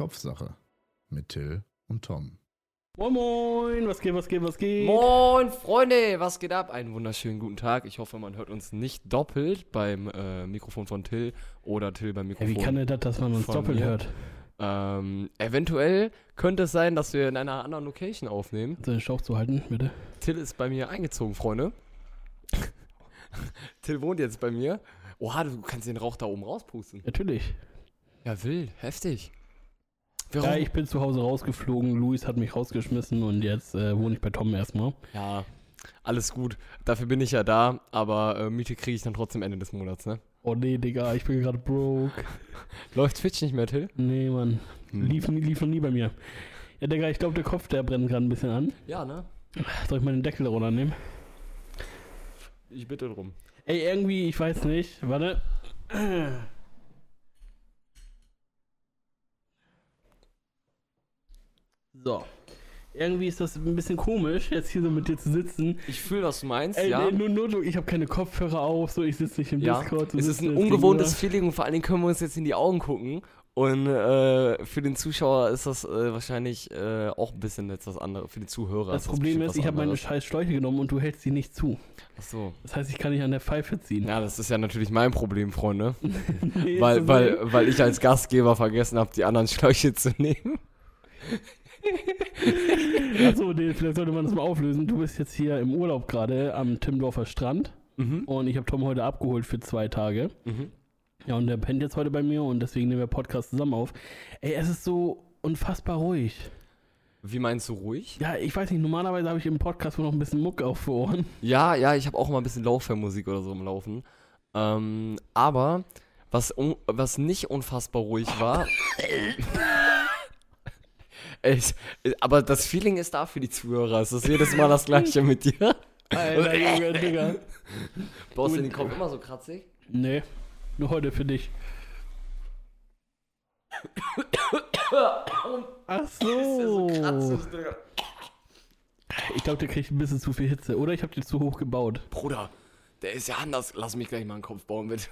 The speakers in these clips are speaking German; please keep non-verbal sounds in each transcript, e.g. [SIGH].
Kopfsache mit Till und Tom. Moin Moin, was geht, was geht, was geht? Moin, Freunde, was geht ab? Einen wunderschönen guten Tag. Ich hoffe, man hört uns nicht doppelt beim äh, Mikrofon von Till oder Till beim Ja, Mikrofon. wie kann denn das, dass man uns doppelt mir. hört? ähm, eventuell könnte es sein, dass wir in einer anderen Location aufnehmen. So den Stauch zu halten, bitte. Till ist bei mir eingezogen, Freunde. [LAUGHS] Till wohnt jetzt bei mir. Oha, du kannst den Rauch da oben rauspusten. Natürlich. Ja, wild, heftig. Wir Ja, ich bin zu Hause rausgeflogen, Luis hat mich rausgeschmissen und jetzt äh, wohne ich bei Tom erstmal. ja, alles gut. Dafür bin ich ja da, aber äh, Miete kriege ich dann trotzdem Ende des Monats, ne? Oh nee, Digga, ich bin gerade broke. [LAUGHS] Läuft Twitch nicht mehr, Till? Nee, Mann. Hm. Lief, nie- lief noch nie bei mir. Ja, Digga, ich glaube, der Kopf, der brennt gerade ein bisschen an. Ja, ne? Soll ich mal den Deckel runternehmen? Ich bitte drum. Ey, irgendwie, ich weiß nicht. Warte. So. Irgendwie ist das ein bisschen komisch, jetzt hier so mit dir zu sitzen. Ich fühle, was du meinst, Ey, ja. nee, nur, nur, du- ich habe keine Kopfhörer auf, so ich sitze nicht im ja. Discord. Es ist ein jetzt ungewohntes. Feeling und vor allen Dingen können wir uns jetzt in die Augen gucken. Und äh, für den Zuschauer ist das äh, wahrscheinlich äh, auch ein bisschen etwas anderes. Für die Zuhörer Das ist Problem bestimmt ist, was ich habe meine scheiß Schläuche genommen und du hältst sie nicht zu. Ach so. Das heißt, ich kann nicht an der Pfeife ziehen. Ja, das ist ja natürlich mein Problem, Freunde. [LAUGHS] Nee, weil, das weil, weil ich als Gastgeber vergessen habe, die anderen Schläuche zu nehmen. [LAUGHS] [LAUGHS] Achso, nee, vielleicht sollte man das mal auflösen. Du bist jetzt hier im Urlaub gerade am Timmendorfer Strand Mhm. und ich habe Tom heute abgeholt für zwei Tage. Mhm. Ja, und der pennt jetzt heute bei mir und deswegen nehmen wir Podcast zusammen auf. Ey, es ist so unfassbar ruhig. Wie meinst du ruhig? Ja, ich weiß nicht, normalerweise habe ich im Podcast wohl noch ein bisschen Muck auf für Ohren. Ja, ja, ich habe auch mal ein bisschen Laufmusik oder so im Laufen. Ähm, aber was, was nicht unfassbar ruhig war. [LAUGHS] [LAUGHS] ich, aber das Feeling ist da für die Zuhörer. Es ist jedes Mal das gleiche mit dir. Alter, Junge, [LAUGHS] Digga. Brauchst du den Kopf immer so kratzig? Nee, nur heute für dich. Ach so. Digga. Ich glaube, der kriegt ein bisschen zu viel Hitze. Oder ich habe den zu hoch gebaut. Bruder, der ist ja anders. Lass mich gleich mal einen Kopf bauen, bitte.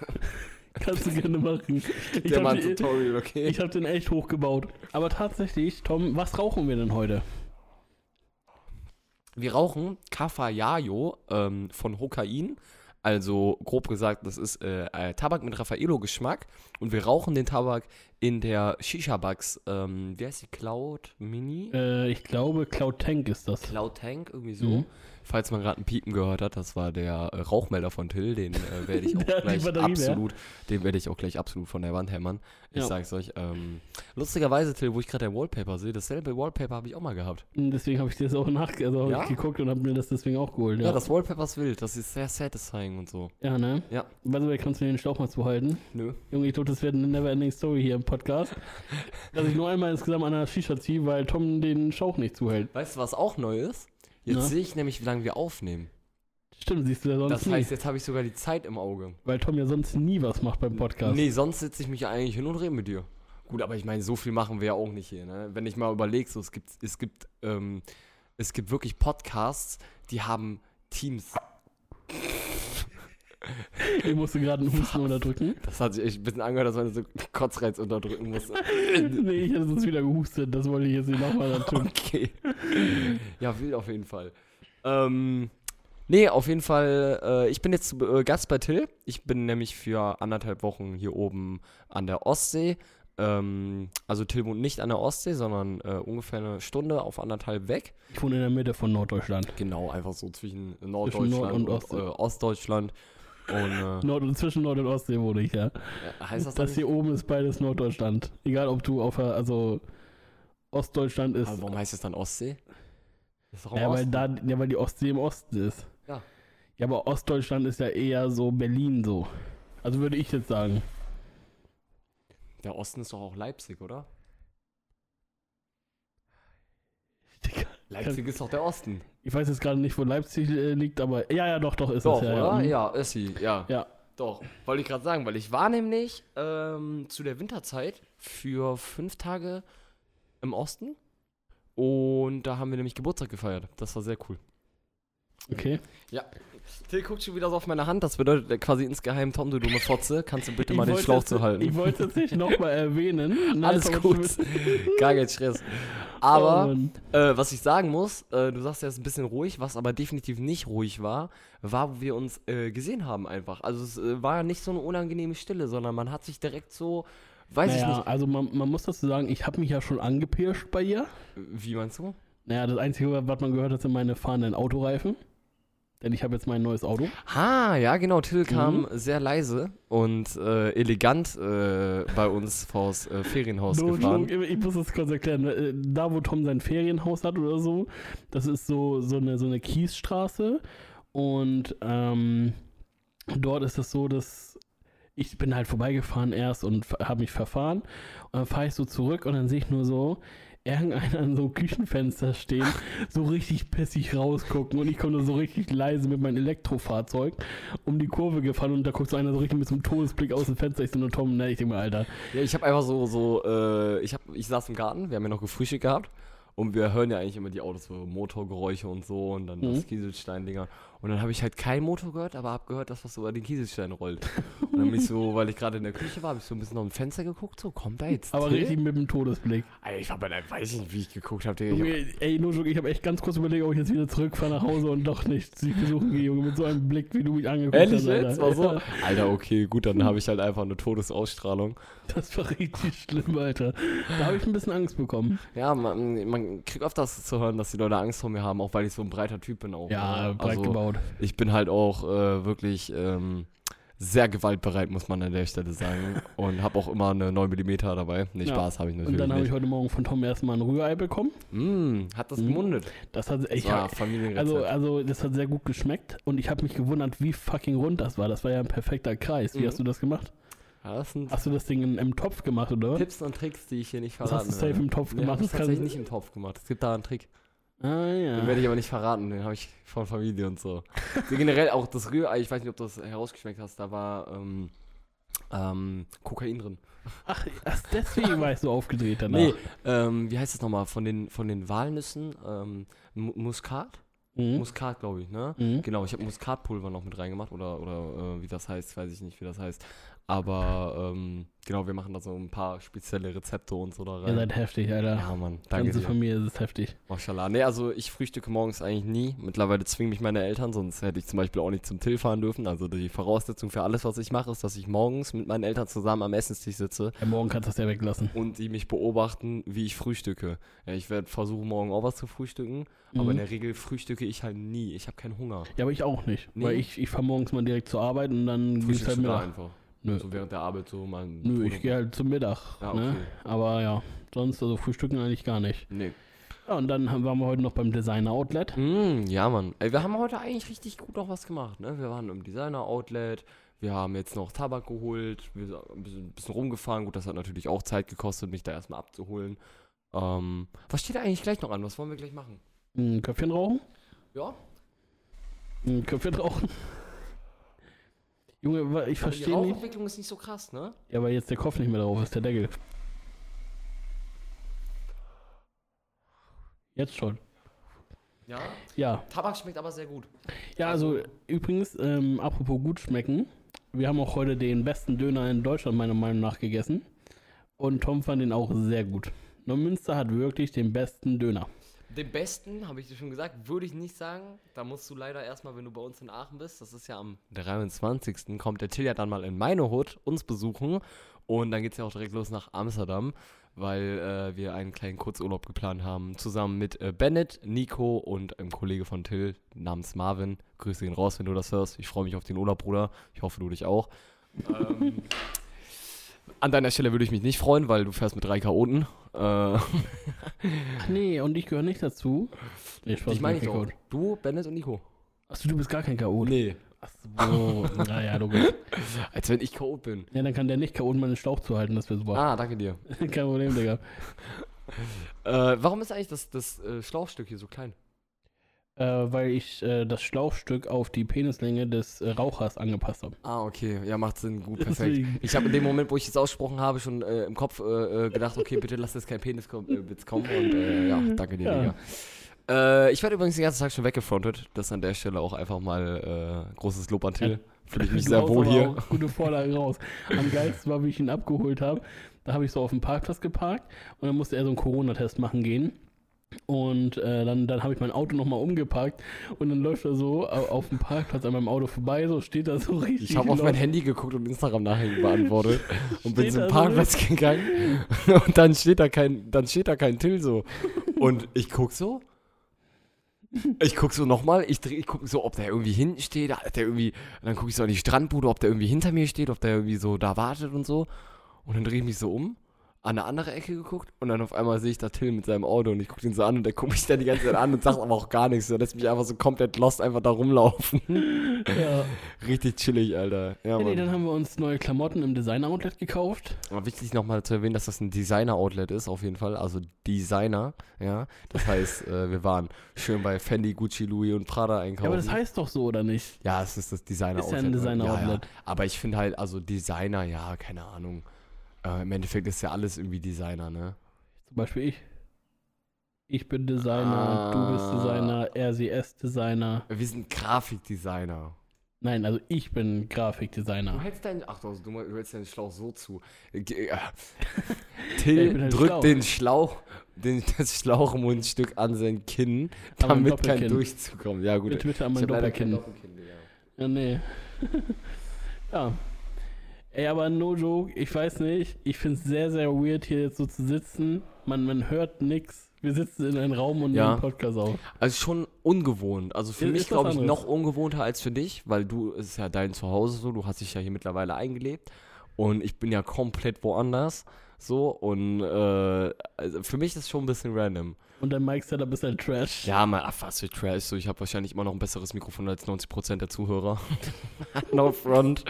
[LAUGHS] Kannst du gerne machen. Ich habe ein Tutorial, okay? hab den echt hoch gebaut. Aber tatsächlich, Tom, was rauchen wir denn heute? Wir rauchen Cafayayo ähm, von Hokain. Also grob gesagt, das ist äh, äh, Tabak mit Raffaello-Geschmack. Und wir rauchen den Tabak in der Shisha-Bugs. Ähm, wie heißt die? Cloud Mini? Äh, ich glaube, Cloud Tank ist das. Cloud Tank, irgendwie so. Mhm. Falls man gerade ein Piepen gehört hat, das war der äh, Rauchmelder von Till. Den äh, werde [LAUGHS] ich auch Der gleich leer. absolut, den werde ich auch gleich absolut von der Wand hämmern. Ich Ja. sag's euch. Ähm, lustigerweise, Till, wo ich gerade dein Wallpaper sehe, dasselbe Wallpaper habe ich auch mal gehabt. Und Deswegen habe ich das auch nach also Ja? geguckt und habe mir das deswegen auch geholt. Ja, Ja, das Wallpaper ist wild. Das ist sehr satisfying und so. ja ne? Ja. The way, kannst du mir den Schlauch mal zuhalten? Nö. Junge, ich glaube, das wird eine never-ending Story hier im Podcast. [LAUGHS] dass ich nur einmal insgesamt an der Shisha ziehe, weil Tom den Schlauch nicht zuhält. Weißt du, was auch neu ist? Jetzt Na? sehe ich nämlich, wie lange wir aufnehmen. Stimmt, siehst du ja sonst Das nie. heißt, jetzt habe ich sogar die Zeit im Auge. weil Tom ja sonst nie was macht beim Podcast. Nee, sonst sitze ich mich ja eigentlich hin und rede mit dir. Gut, aber ich meine, so viel machen wir ja auch nicht hier. Ne? Wenn ich mal überlege, so, es gibt, es gibt, ähm, es gibt wirklich Podcasts, die haben Teams. Ich musste gerade einen Husten unterdrücken. Das hat sich echt ein bisschen angehört, dass man so Kotzreiz unterdrücken muss. [LAUGHS] nee, ich hätte sonst wieder gehustet. Das wollte ich jetzt nicht nochmal tun. Okay. Ja, wild auf jeden Fall. Ähm, nee, auf jeden Fall, äh, ich bin jetzt äh, Gast bei Till. Ich bin nämlich für anderthalb Wochen hier oben an der Ostsee. Ähm, also Till wohnt nicht an der Ostsee, sondern äh, ungefähr eine Stunde auf anderthalb weg. Ich wohne in der Mitte von Norddeutschland. Genau, einfach so zwischen Norddeutschland und und, Ostsee. äh, Ostdeutschland. Und äh, Nord und zwischen Nord- und Ostsee wohne ich, ja. heißt das, Das hier oben ist beides Norddeutschland. Egal, ob du auf der, also Ostdeutschland ist. Aber warum heißt es dann Ostsee? Ja weil, da, ja, weil die Ostsee im Osten ist. Ja. Ja, aber Ostdeutschland ist ja eher so Berlin so. Also würde ich jetzt sagen. Der Osten ist doch auch Leipzig, oder? Digga, Leipzig ist doch der Osten. Ich weiß jetzt gerade nicht, wo Leipzig äh, liegt, aber ja, ja, doch, doch, ist Doch, es ja. oder? Ja. Ja, ist sie, ja. Ja. Doch, wollte ich gerade sagen, weil ich war nämlich ähm, zu der Winterzeit für fünf Tage im Osten und da haben wir nämlich Geburtstag gefeiert. Das war sehr cool. Okay. Ja. Till guckt schon wieder so auf meine Hand. Das bedeutet äh, quasi insgeheim, Tom, du dumme Fotze, kannst du bitte mal Ich den Schlauch zu halten. Ich wollte es nicht nochmal erwähnen. [LAUGHS] Nein, Alles gut. [LAUGHS] Gar kein Stress. Oh, Aber, Mann. äh, was ich sagen muss, äh, du sagst ja, es ist ein bisschen ruhig, was aber definitiv nicht ruhig war, war, wo wir uns äh, gesehen haben einfach. Also es äh, war ja nicht so eine unangenehme Stille, sondern man hat sich direkt so, weiß ich naja, nicht, also man, man muss dazu sagen, ich habe mich ja schon angepirscht bei ihr. wie meinst du? Naja, das Einzige, was man gehört hat, sind meine fahrenden Autoreifen. Denn ich habe jetzt mein neues Auto. Ah, ja, genau. Till kam Mhm. sehr leise und äh, elegant äh, bei uns vors äh, Ferienhaus No gefahren. joke, ich muss das kurz erklären. Äh, Da, wo Tom sein Ferienhaus hat oder so, das ist so, so, eine, so eine Kiesstraße. Und ähm, dort ist es so, dass ich bin halt vorbeigefahren erst und habe mich verfahren. Und dann fahre ich so zurück und dann sehe ich nur so, irgendeiner an so einem Küchenfenster stehen, so richtig pissig rausgucken. Und ich komme da so richtig leise mit meinem Elektrofahrzeug um die Kurve gefahren und da guckt so einer so richtig mit so einem Todesblick aus dem Fenster. Ich so nur Tom, ne, ich denke mir, Alter, Ja, ich habe einfach so, so äh, ich, hab, ich saß im Garten, wir haben ja noch gefrühstückt gehabt und wir hören ja eigentlich immer die Autos, so Motorgeräusche und so und dann das Mhm. Kieselstein-Dinger. Und dann habe ich halt keinen Motor gehört, aber habe gehört, dass was so über den Kieselstein rollt. Und dann bin ich so, [LAUGHS] weil ich gerade in der Küche war, habe ich so ein bisschen aus dem Fenster geguckt, so, kommt da jetzt aber Till? richtig mit dem Todesblick. Alter, ich habe weiß ich nicht, wie ich geguckt habe. Ich hab, Junge, ey, nur ich habe echt ganz kurz überlegt, ob ich jetzt wieder zurückfahre nach Hause und doch nicht sie besuchen gehe, Junge, mit so einem Blick, wie du mich angeguckt Ehrlich hast. Alter. jetzt? War so? Alter, okay, gut, dann habe ich halt einfach eine Todesausstrahlung. das war richtig schlimm, Alter. Da habe ich ein bisschen Angst bekommen. Ja, man, man kriegt öfters zu hören, dass die Leute Angst vor mir haben, auch weil ich so ein breiter Typ bin auch. Ja, ne? breit also, gebaut. Ich bin halt auch äh, wirklich ähm, sehr gewaltbereit, muss man an der Stelle sagen. [LAUGHS] Und habe auch immer eine 9 mm dabei. Nee, Ja. Spaß habe ich Und natürlich dann habe ich heute Morgen von Tom erstmal ein Rührei bekommen. Mm, hat das Mhm. gemundet? Das hat Das ich Familienrezept. also, also das hat sehr gut geschmeckt und ich habe mich gewundert, wie fucking rund das war. Das war ja ein perfekter Kreis. Wie Mhm. hast du das gemacht? ja, das Hast du das Ding in, im Topf gemacht, oder? Tipps und Tricks, die ich hier nicht Das verraten hast du safe im Topf Nee, gemacht. ich das kann- tatsächlich nicht im Topf gemacht. Es gibt da einen Trick. Ah ja. Den werde ich aber nicht verraten, den habe ich von Familie und so. so. [LAUGHS] Generell auch das Rührei, ich weiß nicht, ob du das herausgeschmeckt hast, da war ähm, ähm, Kokain drin. Ach, deswegen war ich so aufgedreht danach. Nee, ähm, wie heißt das nochmal? Von den, von den Walnüssen, ähm, Mu- Muskat? Mhm. Muskat, glaube ich, ne? Mhm. Genau, ich habe Muskatpulver noch mit reingemacht oder, oder äh, wie das heißt, weiß ich nicht, wie das heißt. Aber ähm, genau, wir machen da so ein paar spezielle Rezepte und so da Ihr rein. seid heftig, Alter. Ja, Mann, danke Ganze. Familie ist es heftig. Mashallah. Nee, also ich frühstücke morgens eigentlich nie. Mittlerweile zwingen mich meine Eltern, sonst hätte ich zum Beispiel auch nicht zum Till fahren dürfen. Also die Voraussetzung für alles, was ich mache, ist, dass ich morgens mit meinen Eltern zusammen am Essenstisch sitze Ja, morgen kannst du das ja weglassen. und die mich beobachten, wie ich frühstücke. Ja, ich werde versuchen, morgen auch was zu frühstücken, aber Mhm. in der Regel frühstücke ich halt nie. Ich habe keinen Hunger. Ja, aber ich auch nicht. Nee? Weil ich, ich fahre morgens mal direkt zur Arbeit und dann geht's halt da Mittag. einfach. Nö. So während der Arbeit so mal. Nö, ich gehe halt zum Mittag. Ja, ne? okay. Aber ja, sonst, also frühstücken eigentlich gar nicht. Nee. Ja, und dann haben- waren wir heute noch beim Designer Outlet. Mm, ja, Mann. Ey, wir haben heute eigentlich richtig gut auch was gemacht, ne? Wir waren im Designer-Outlet, wir haben jetzt noch Tabak geholt, wir sind ein bisschen, ein bisschen rumgefahren. Gut, das hat natürlich auch Zeit gekostet, mich da erstmal abzuholen. Ähm, was steht da eigentlich gleich noch an? Was wollen wir gleich machen? Ein Köpfchen rauchen. Ja? Ein Köpfchen rauchen. Junge, ich die verstehe nicht. Rauchentwicklung ist nicht so krass, ne? Ja, weil jetzt der Kopf nicht mehr drauf ist, der Deckel. Jetzt schon. Ja. Ja. Tabak schmeckt aber sehr gut. Ja, also übrigens, ähm, apropos gut schmecken, wir haben auch heute den besten Döner in Deutschland meiner Meinung nach gegessen. Und Tom fand den auch sehr gut. Neumünster hat wirklich den besten Döner. Den besten, habe ich dir schon gesagt, würde ich nicht sagen. Da musst du leider erstmal, wenn du bei uns in Aachen bist, das ist ja am 23. kommt der Till ja dann mal in meine Hut uns besuchen. Und dann geht es ja auch direkt los nach Amsterdam, weil äh, wir einen kleinen Kurzurlaub geplant haben. Zusammen mit äh, Bennett, Nico und einem Kollege von Till namens Marvin. Grüße ihn raus, wenn du das hörst. Ich freue mich auf den Urlaub, Bruder. Ich hoffe, du dich auch. [LAUGHS] ähm, an deiner Stelle würde ich mich nicht freuen, weil du fährst mit drei Chaoten. Äh, Ach nee, und ich gehöre nicht dazu. Nee, Spaß, ich meine auch. Chaot. Du, Bennett und Nico. Achso, du bist gar kein Chaot. Nee. Achso, naja, logisch. [LAUGHS] Als wenn ich Chaot bin. Ja, dann kann der nicht Chaot meinen Schlauch zuhalten, das wäre super. Ah, danke dir. [LAUGHS] Kein Problem, Digga. Äh, warum ist eigentlich das, das äh, Schlauchstück hier so klein? Äh, weil ich äh, das Schlauchstück auf die Penislänge des äh, Rauchers angepasst habe. Ah, okay. Ja, macht Sinn. Gut, perfekt. Ich habe in dem Moment, wo ich es ausgesprochen habe, schon äh, im Kopf äh, äh, gedacht, okay, bitte lass jetzt kein Peniswitz kommen. Und ja, [LAUGHS] danke dir, Ja. Digga. Ich werde übrigens den ganzen Tag schon weggefrontet. Das an der Stelle auch einfach mal großes Lob an Till. Fühle ich mich Du sehr wohl hier. Gute Vorlage raus. Am [LAUGHS] geilsten war, wie ich ihn abgeholt habe. Da habe ich so auf dem Parkplatz geparkt und dann musste er so einen Corona-Test machen gehen. Und äh, dann, dann habe ich mein Auto nochmal umgeparkt und dann läuft er so au- auf dem Parkplatz an meinem Auto vorbei, so steht da so [LAUGHS] richtig. Ich habe auf mein. Handy geguckt und Instagram-Nachrichten beantwortet [LAUGHS] und bin zum da so? Parkplatz gegangen [LAUGHS] und dann steht da kein, dann steht da kein Till so. Und ich guck so. Ich guck so nochmal, ich, dreh- ich guck so, ob der irgendwie hinten steht, der irgendwie, dann gucke ich so an die Strandbude, ob der irgendwie hinter mir steht, ob der irgendwie so da wartet und so. Und dann drehe ich mich so um, an eine andere Ecke geguckt und dann auf einmal sehe ich da Till mit seinem Auto und ich gucke ihn so an und der guckt mich dann die ganze Zeit an und sagt aber auch gar nichts. Der lässt mich einfach so komplett lost einfach da rumlaufen. [LAUGHS] Ja. Richtig chillig, Alter. Ja, nee, Mann. dann haben wir uns neue Klamotten im Design-Outlet gekauft. Aber wichtig nochmal zu erwähnen, dass das ein Designer-Outlet ist, auf jeden Fall. Also Designer, ja. Das heißt, äh, wir waren schön bei Fendi, Gucci, Louis und Prada einkaufen. Ja, aber das heißt doch so, oder nicht? Ja, es ist das Designer-Outlet. Ist ja ein ne? Designer-Outlet. Ja, ja. Aber ich finde halt, also Designer, ja, keine Ahnung. Äh, Im Endeffekt ist ja alles irgendwie Designer, ne? Zum Beispiel ich. Ich bin Designer, du bist Ah. Designer, RCS-Designer. Wir sind Grafikdesigner. Nein, also ich bin Du Grafikdesigner. hältst deinen, ach du, du hältst deinen Schlauch so zu. Äh, [LAUGHS] Ja, ich Till bin halt drückt schlau. den Schlauch, den, das Schlauchmundstück an sein Kinn, damit kein. Durchzug kommt. Ja gut, Bitte, bitte an ich mein kein Doppelkinn. Doppelkinn. Ja, nee. [LAUGHS] ja. Ey, aber no joke, ich weiß nicht. Ich finde es sehr, sehr weird, hier jetzt so zu sitzen. Man, man hört nix. Wir sitzen in einem Raum und Ja. nehmen Podcast auf. Also schon ungewohnt. Also für Ist- mich glaube ich noch ungewohnter als für dich, weil du, es ist ja dein Zuhause so, du hast dich ja hier mittlerweile eingelebt und ich bin ja komplett woanders so und äh, also für mich ist es schon ein bisschen random. Und dein Mic-Setup ist halt Trash. Ja, mal ach, was für Trash, so ich habe wahrscheinlich immer noch ein besseres Mikrofon als 90% der Zuhörer. [LAUGHS] no front.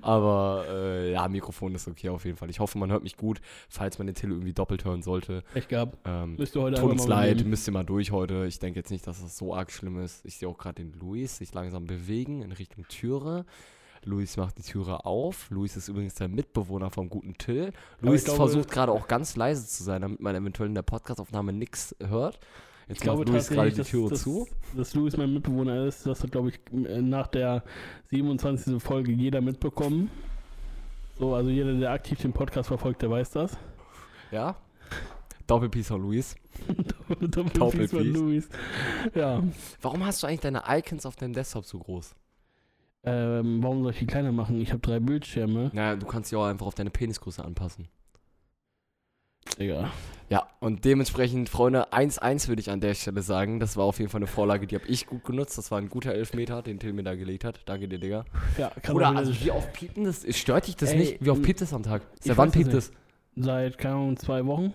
Aber äh, ja, Mikrofon ist okay auf jeden Fall. Ich hoffe, man hört mich gut, falls man den Till irgendwie doppelt hören sollte. Echt gehabt. Ähm, Müsst ihr heute Tut uns leid, übernehmen. müsst ihr mal durch heute. Ich denke jetzt nicht, dass das so arg schlimm ist. Ich sehe auch gerade den Luis sich langsam bewegen in Richtung Türe. Luis macht die Türe auf. Luis ist übrigens der Mitbewohner vom guten Till. Luis glaube- versucht gerade auch ganz leise zu sein, damit man eventuell in der Podcastaufnahme nichts hört. Jetzt Ich glaube Luis gerade die Türe dass, zu. dass, dass Louis mein Mitbewohner ist. Das hat, glaube ich, nach der 27. Folge jeder mitbekommen. So, also jeder, der aktiv den Podcast verfolgt, der weiß das. Ja? Doppelpiece von Luis. [LAUGHS] Doppelpiece von Louis. Ja. Warum hast du eigentlich deine Icons auf deinem Desktop so groß? Ähm, warum soll ich die kleiner machen? Ich habe drei Bildschirme. Naja, du kannst sie auch einfach auf deine Penisgröße anpassen. Digga. Ja, und dementsprechend, Freunde, 1-1 würde ich an der Stelle sagen. Das war auf jeden Fall eine Vorlage, die habe ich gut genutzt. Das war ein guter Elfmeter, den Till mir da gelegt hat. Danke dir, Digga. Ja, kann Oder, man also wie oft piept das? Stört dich das Ey, nicht? Wie oft piept das am Tag? Seit wann piept das? Seit, keine Ahnung, zwei Wochen.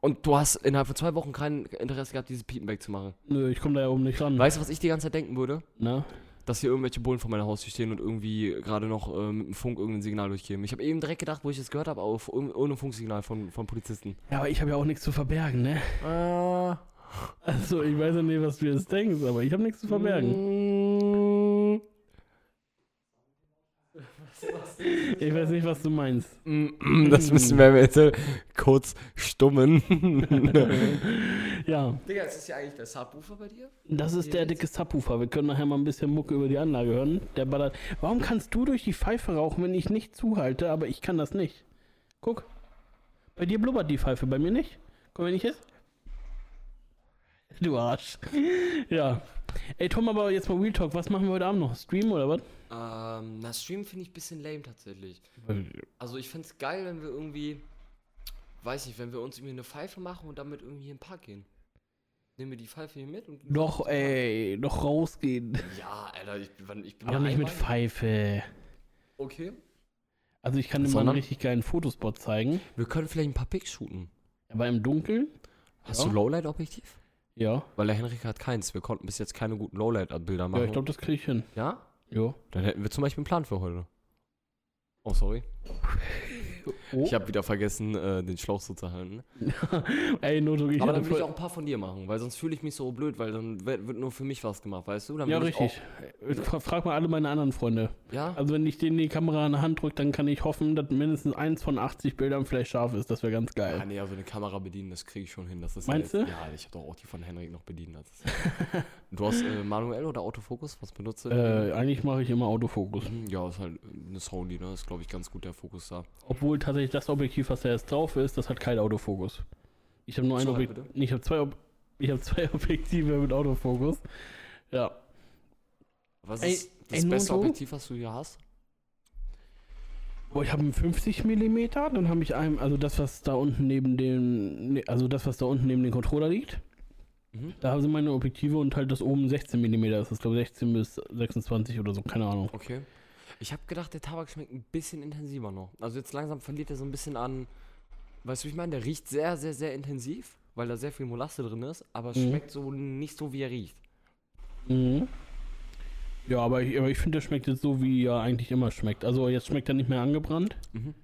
Und du hast innerhalb von zwei Wochen kein Interesse gehabt, dieses Piepen wegzumachen. Nö, ich komme da ja oben nicht ran. Weißt du, was ich die ganze Zeit denken würde? Na? Dass hier irgendwelche Bullen vor meiner Haustür stehen und irgendwie gerade noch äh, mit dem Funk irgendein Signal durchgeben. Ich habe eben direkt gedacht, wo ich das gehört habe, auf ohne ohne Funksignal von, von Polizisten. Ja, aber ich habe ja auch nichts zu verbergen, ne? Äh, Also, ich weiß ja nicht, was du jetzt denkst, aber ich habe nichts zu verbergen. Mm, Ich weiß nicht, was du meinst. mm, Das müssen wir jetzt kurz stummen. ja, Digga, ist das ja eigentlich der Subwoofer bei dir? das ist der dicke Subwoofer. Wir können nachher mal ein bisschen Mucke über die Anlage hören. Der ballert. Warum kannst du durch die Pfeife rauchen, wenn ich nicht zuhalte, aber ich kann das nicht? Guck. Bei dir blubbert die Pfeife, bei mir nicht. Komm, wenn ich jetzt. Du Arsch. ja. Ey, Tom, aber jetzt mal Real Talk. Was machen wir heute Abend noch? Stream oder was? Ähm, na, Stream finde ich ein bisschen lame tatsächlich. Also ich find's geil, wenn wir irgendwie, weiß nicht, wenn wir uns irgendwie eine Pfeife machen und damit irgendwie in den Park gehen. Nehmen wir die Pfeife hier mit und. Doch, ey, doch rausgehen. Ja, Alter, ich, bin- ich bin Aber ja nicht mit einmal- Pfeife. Okay. Also ich kann dir mal einen richtig geilen Fotospot zeigen. Wir können vielleicht ein paar Pics shooten. Aber im Dunkeln? Hast Ja. du Lowlight-Objektiv? Ja. Weil der Henrik hat keins. Wir konnten bis jetzt keine guten Lowlight-Bilder machen. Ja, ich glaube, das kriege ich hin. ja? Ja. Dann hätten wir zum Beispiel einen Plan für heute. Oh, sorry. Oh. Ich habe wieder vergessen, äh, den Schlauch so zu halten. [LAUGHS] Ey, Noto, ich Aber dann will ich auch ein paar von dir machen, weil sonst fühle ich mich so blöd, weil dann wird nur für mich was gemacht, weißt du? Dann Ja, richtig. Fra- Frag mal alle meine anderen Freunde. Auch, ja? Also wenn ich denen die Kamera in der Hand drücke, dann kann ich hoffen, dass mindestens eins von 80 Bildern vielleicht scharf ist. Das wäre ganz geil. Ah, nee, also eine Kamera bedienen, das kriege ich schon hin. Das ist Meinst ja du? jetzt, Ja, ich habe doch auch die von Henrik noch bedient. Du hast äh, manuell oder Autofokus? Was benutzt du? Äh, eigentlich mache ich immer Autofokus. Mhm, ja, ist halt eine Sony, ne? Ist, glaube ich, ganz gut der Fokus da. Obwohl tatsächlich das Objektiv, was da jetzt drauf ist, das hat kein Autofokus. Ich habe nur ein Objektiv. Ich habe zwei, Ob ich hab zwei [LAUGHS] Objektive mit Autofokus. Ja. Was Ey, ist das ey, beste? Objektiv, was du hier hast? Boah, ich habe einen 50 mm, dann habe ich einen, also das, was da unten neben dem, ne, also das, was da unten neben dem Controller liegt. Mhm. Da sind meine Objektive und halt das oben 16 mm, das ist glaube ich 16 bis 26 oder so, keine Ahnung. Okay. Ich habe gedacht, der Tabak schmeckt ein bisschen intensiver noch. Also jetzt langsam verliert er so ein bisschen an. Weißt du, wie ich meine? Der riecht sehr, sehr, sehr intensiv, weil da sehr viel Molasse drin ist, aber es Mhm. schmeckt so nicht so, wie er riecht. Mhm. Ja, aber ich, aber ich finde, der schmeckt jetzt so, wie er eigentlich immer schmeckt. Also jetzt schmeckt er nicht mehr angebrannt. Mhm.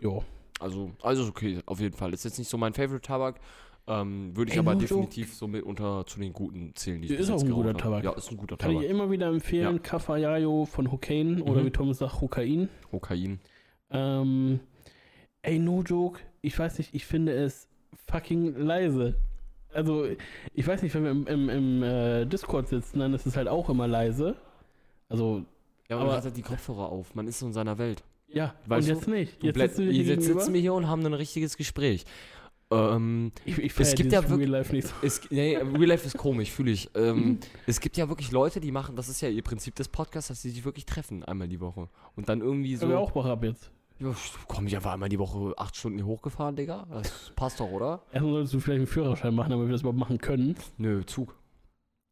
Jo. Also, also ist okay, auf jeden Fall. Ist jetzt nicht so mein Favorite Tabak. Ähm, Würde ich Ey, aber so- definitiv so mit unter zu den guten zählen, die ich ist auch ein guter habe. Tabak. Ja, ist ein guter Kann ich Tabak. immer wieder empfehlen, Ja. Cafayayo von Hokain oder Mhm. wie Thomas sagt, Hokain. Kokain. Ähm, ey, no joke, ich weiß nicht, ich finde es fucking leise. Also, ich weiß nicht, wenn wir im, im, im äh, Discord sitzen, dann ist es halt auch immer leise. Also, Ja, aber Aber- man hat halt die Kopfhörer auf. Man ist so in seiner Welt. ja, Weißt und du, jetzt nicht. Du Jetzt sitzen wir hier jetzt sitzen wir hier und haben ein richtiges Gespräch. Ähm, ich ich Es gibt ja Real wirklich- Life nicht so. es, nee, Real Life ist komisch, fühle ich. Ähm, es gibt ja wirklich Leute, die machen, das ist ja ihr Prinzip des Podcasts, dass sie sich wirklich treffen, einmal die Woche. Und dann irgendwie So. so. auch wach ab jetzt. Ja, komm, ich einfach einmal die Woche acht Stunden hier hochgefahren, Digga. Das passt doch, oder? [LAUGHS] Erstmal solltest du vielleicht einen Führerschein machen, damit wir das überhaupt machen können. Nö, Zug.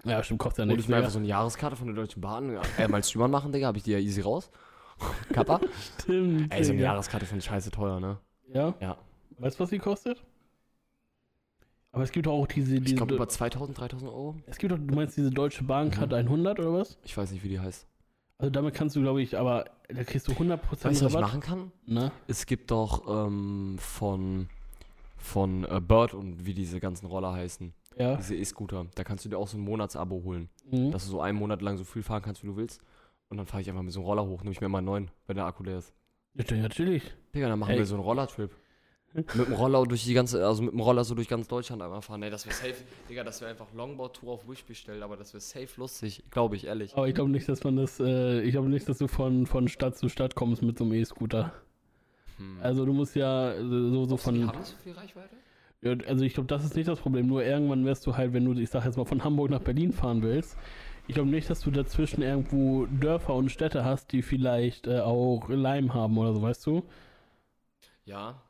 Ja, stimmt, kostet ja Und nichts. ich mir einfach so eine Jahreskarte von der Deutschen Bahn. Ja, äh, mal Stümmern machen, Digga, habe ich die ja easy raus. [LAUGHS] Kappa. [LAUGHS] Stimmt. Ey, so eine. Jahreskarte finde ich scheiße teuer, ne? Ja? Ja. Weißt du, was die kostet? Aber es gibt auch diese. Ich diese glaube über 2000, 3000 Euro. es gibt doch, du meinst diese Deutsche Bahncard Mhm. 100 oder was? Ich weiß nicht, wie die heißt. Also damit kannst du, glaube ich, aber da kriegst du 100% Weißt du, was ich machen kann? Ne? Es gibt doch ähm, von, von äh, Bird und wie diese ganzen Roller heißen, Ja. diese E-Scooter, da kannst du dir auch so ein Monatsabo holen, Mhm. dass du so einen Monat lang so viel fahren kannst, wie du willst. Und dann fahre ich einfach mit so einem Roller hoch, nehme ich mir mal einen neuen, wenn der Akku leer ist. Ja, natürlich. Digga, dann machen Ey. wir so einen Rollertrip. Mit dem Roller durch die ganze, also mit dem Roller so durch ganz Deutschland einmal fahren. Nee, das wäre safe. Digga, das wäre einfach Longboard-Tour auf Wish bestellt, aber das wäre safe lustig, glaube ich, ehrlich. Aber ich glaube nicht, dass man das, äh, ich glaube nicht, dass du von, von Stadt zu Stadt kommst mit so einem E-Scooter. Hm. Also du musst ja so, so von. haben so viel Reichweite? Ja, also ich glaube, das ist nicht das Problem. Nur irgendwann wirst du halt, wenn du, ich sag jetzt mal, von Hamburg nach Berlin fahren willst, ich glaube nicht, dass du dazwischen irgendwo Dörfer und Städte hast, die vielleicht äh, auch Leim haben oder so, weißt du? Ja.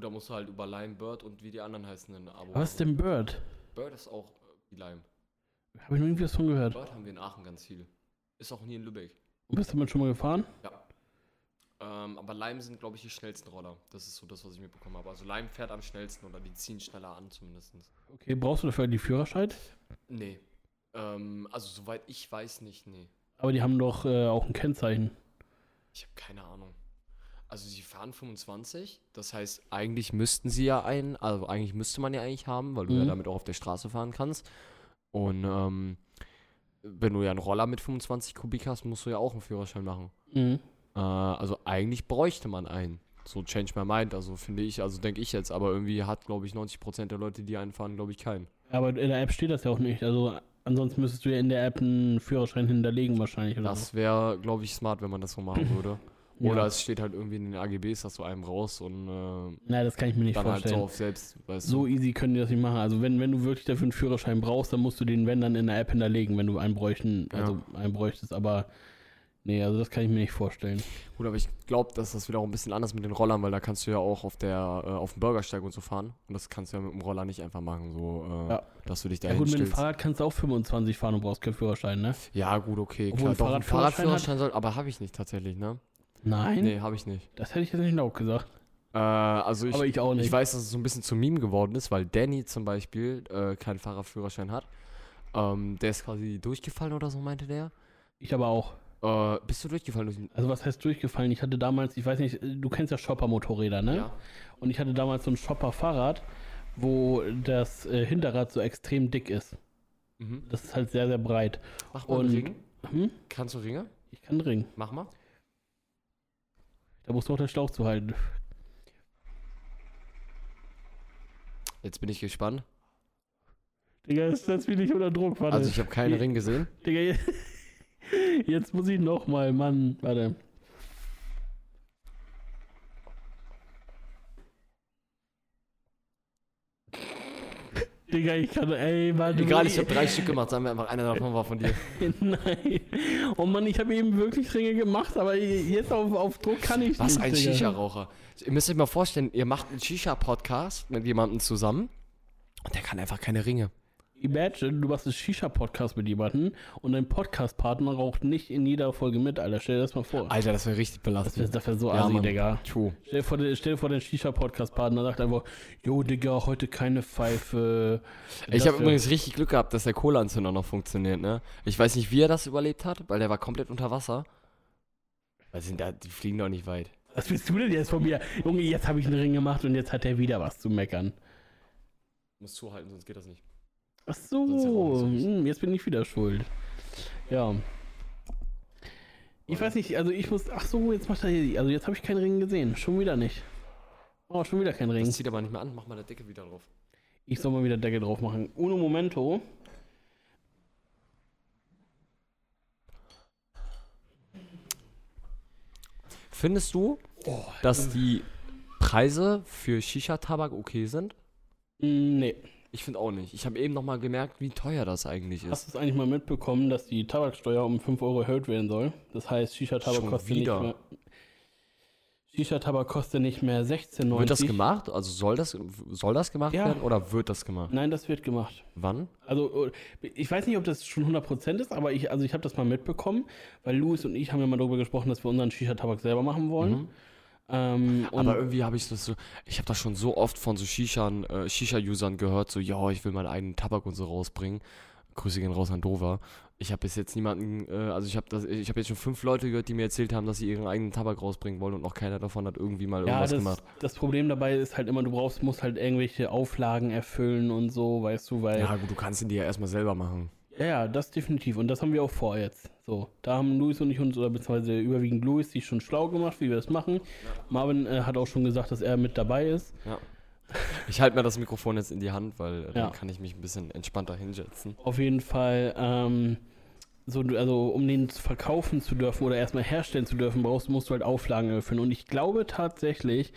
Gut, da musst du halt über Lime, Bird und wie die anderen heißen ein Abo. Was ist denn Bird? Bird ist auch äh, wie Lime. Habe ich noch irgendwie was von gehört. Bird haben wir in Aachen ganz viel. Ist auch nie in Lübeck. Und bist du damit schon mal gefahren? Ähm, aber Lime sind, glaube ich, die schnellsten Roller. Das ist so das, was ich mitbekommen habe. Also Lime fährt am schnellsten oder die ziehen schneller an zumindest. Okay, brauchst du dafür die Führerschein? Nee. Ähm, also soweit ich weiß nicht, nee. Aber die haben doch äh, auch ein Kennzeichen. Ich habe keine Ahnung. Also sie fahren 25, das heißt, eigentlich müssten sie ja einen, also eigentlich müsste man ja eigentlich haben, weil du ja Mhm. damit auch auf der Straße fahren kannst. Und ähm, wenn du ja einen Roller mit 25 Kubik hast, musst du ja auch einen Führerschein machen. Mhm. Äh, also eigentlich bräuchte man einen. So change my mind, also finde ich, also denke ich jetzt, aber irgendwie hat, glaube ich, 90% der Leute, die einen fahren, glaube ich, keinen. Aber in der App steht das ja auch nicht. Also ansonsten müsstest du ja in der App einen Führerschein hinterlegen wahrscheinlich. Oder Das wäre, glaube ich, smart, wenn man das so machen [CLEARS THROAT] würde. Oder ja. es steht halt irgendwie in den AGBs, dass du einem raus und äh, Nein, das kann ich mir nicht dann halt vorstellen. so selbst, weißt So easy können die das nicht machen. Also wenn, wenn du wirklich dafür einen Führerschein brauchst, dann musst du den, wenn dann in der App hinterlegen, wenn du einen bräuchten, also einen bräuchtest, aber nee, also das kann ich mir nicht vorstellen. Gut, aber ich glaube, dass das wieder auch ein bisschen anders mit den Rollern, weil da kannst du ja auch auf der, äh, auf dem Bürgersteig und so fahren. Und das kannst du ja mit dem Roller nicht einfach machen, so, äh, Ja. dass du dich da Ja gut, mit dem. Fahrrad kannst du auch 25 fahren und brauchst keinen Führerschein, ne? Ja, gut, okay, Obwohl klar. ein Doch, ein Fahrradführerschein Fahrradführerschein soll, aber habe ich nicht tatsächlich, ne? Nein? Nee, habe ich nicht. Das hätte ich jetzt nicht laut gesagt. Äh, also ich, aber ich auch nicht. Ich weiß, dass es so ein bisschen zum Meme geworden ist, weil Danny zum Beispiel äh, keinen Fahrerführerschein hat. Ähm, der ist quasi durchgefallen oder so, meinte der. Ich aber auch. Äh, bist du durchgefallen. Also was heißt durchgefallen? Ich hatte damals, ich weiß nicht, du kennst ja Shopper-Motorräder, ne? Ja. Und ich hatte damals so ein Shopper-Fahrrad, wo das äh, Hinterrad so extrem dick ist. Mhm. Das ist halt sehr, sehr breit. Mach mal Und- einen Ring. Hm? Kannst du Ringe? Ich kann ringen. Mach mal. Da musst du auch den Schlauch zu halten. Jetzt bin ich gespannt. Digga, das setzt mich nicht unter Druck, warte. Also ich habe keinen Ring gesehen. Digga, je- [LAUGHS] jetzt muss ich noch mal, Mann, warte. Digga, ich kann, ey, warte. Egal, ich habe drei Stück gemacht. Sagen wir einfach, einer davon war von dir. [LAUGHS] Nein. Oh Mann, ich habe eben wirklich Ringe gemacht, aber jetzt auf, auf Druck kann ich Was nicht. ein Digga. Shisha-Raucher. Ihr müsst euch mal vorstellen, ihr macht einen Shisha-Podcast mit jemandem zusammen und der kann einfach keine Ringe. Imagine, du machst einen Shisha-Podcast mit jemandem und dein Podcast-Partner raucht nicht in jeder Folge mit, Alter. Stell dir das mal vor. Alter, das wäre richtig Das wäre belastend. das wär so Ja, assi, Mann. Digga. True. Stell dir vor, den- stell dir vor, dein Shisha-Podcast-Partner sagt einfach, Jo, Digga, heute keine Pfeife. Ich habe übrigens richtig Glück gehabt, dass der Kohleanzünder noch funktioniert, ne? Ich weiß nicht, wie er das überlebt hat, weil der war komplett unter Wasser. Da, die fliegen doch nicht weit. Was willst du denn jetzt von mir? Junge, jetzt habe ich einen Ring gemacht und jetzt hat er wieder was zu meckern. Muss zuhalten, sonst geht das nicht. Ach so, hm, jetzt bin ich wieder schuld. Ja. Ich weiß nicht, also ich muss, ach so, jetzt macht er hier, also jetzt habe ich keinen Ring gesehen. Schon wieder nicht. Oh, schon wieder kein Ring. Das zieht aber nicht mehr an. Mach mal der Decke wieder drauf. Ich soll mal wieder Deckel drauf machen. Uno momento. Findest du, Oh, dass die Preise für Shisha-Tabak okay sind? mm, nee. Ich finde auch nicht. Ich habe eben noch mal gemerkt, wie teuer das eigentlich Hast ist. du es eigentlich mal mitbekommen, dass die Tabaksteuer um 5 Euro erhöht werden soll? Das heißt, Shisha-Tabak kostet wieder? nicht mehr. Shisha-Tabak kostet nicht mehr 16,90. Wird das gemacht? Also soll das, soll das gemacht Ja. werden oder wird das gemacht? Nein, das wird gemacht. Wann? Also, äh, ich weiß nicht, ob das schon 100% ist, aber ich, also ich habe das mal mitbekommen, weil Louis und ich haben ja mal darüber gesprochen, dass wir unseren Shisha-Tabak selber machen wollen. Mhm. Ähm, und Aber irgendwie habe ich das so, ich habe das schon so oft von so Shishan, äh, Shisha-Usern gehört, so, ja, ich will meinen eigenen Tabak und so rausbringen. Grüße gehen raus an Dover. Ich habe bis jetzt niemanden, äh, also ich habe das, ich habe jetzt schon fünf Leute gehört, die mir erzählt haben, dass sie ihren eigenen Tabak rausbringen wollen und noch keiner davon hat irgendwie mal ja, irgendwas das, gemacht. das Problem dabei ist halt immer, du brauchst, musst halt irgendwelche Auflagen erfüllen und so, weißt du, weil. Ja, gut, du kannst ihn dir ja erstmal selber machen. Ja, ja, das definitiv. Und das haben wir auch vor jetzt. So, da haben Luis und ich uns, oder beziehungsweise überwiegend Luis, sich schon schlau gemacht, wie wir das machen. Marvin äh, hat auch schon gesagt, dass er mit dabei ist. Ich halte mir das Mikrofon jetzt in die Hand, weil äh, Ja. dann kann ich mich ein bisschen entspannter hinsetzen. Auf jeden Fall, ähm, so, also um den zu verkaufen zu dürfen oder erstmal herstellen zu dürfen, brauchst, musst du halt Auflagen erfüllen. Und ich glaube tatsächlich,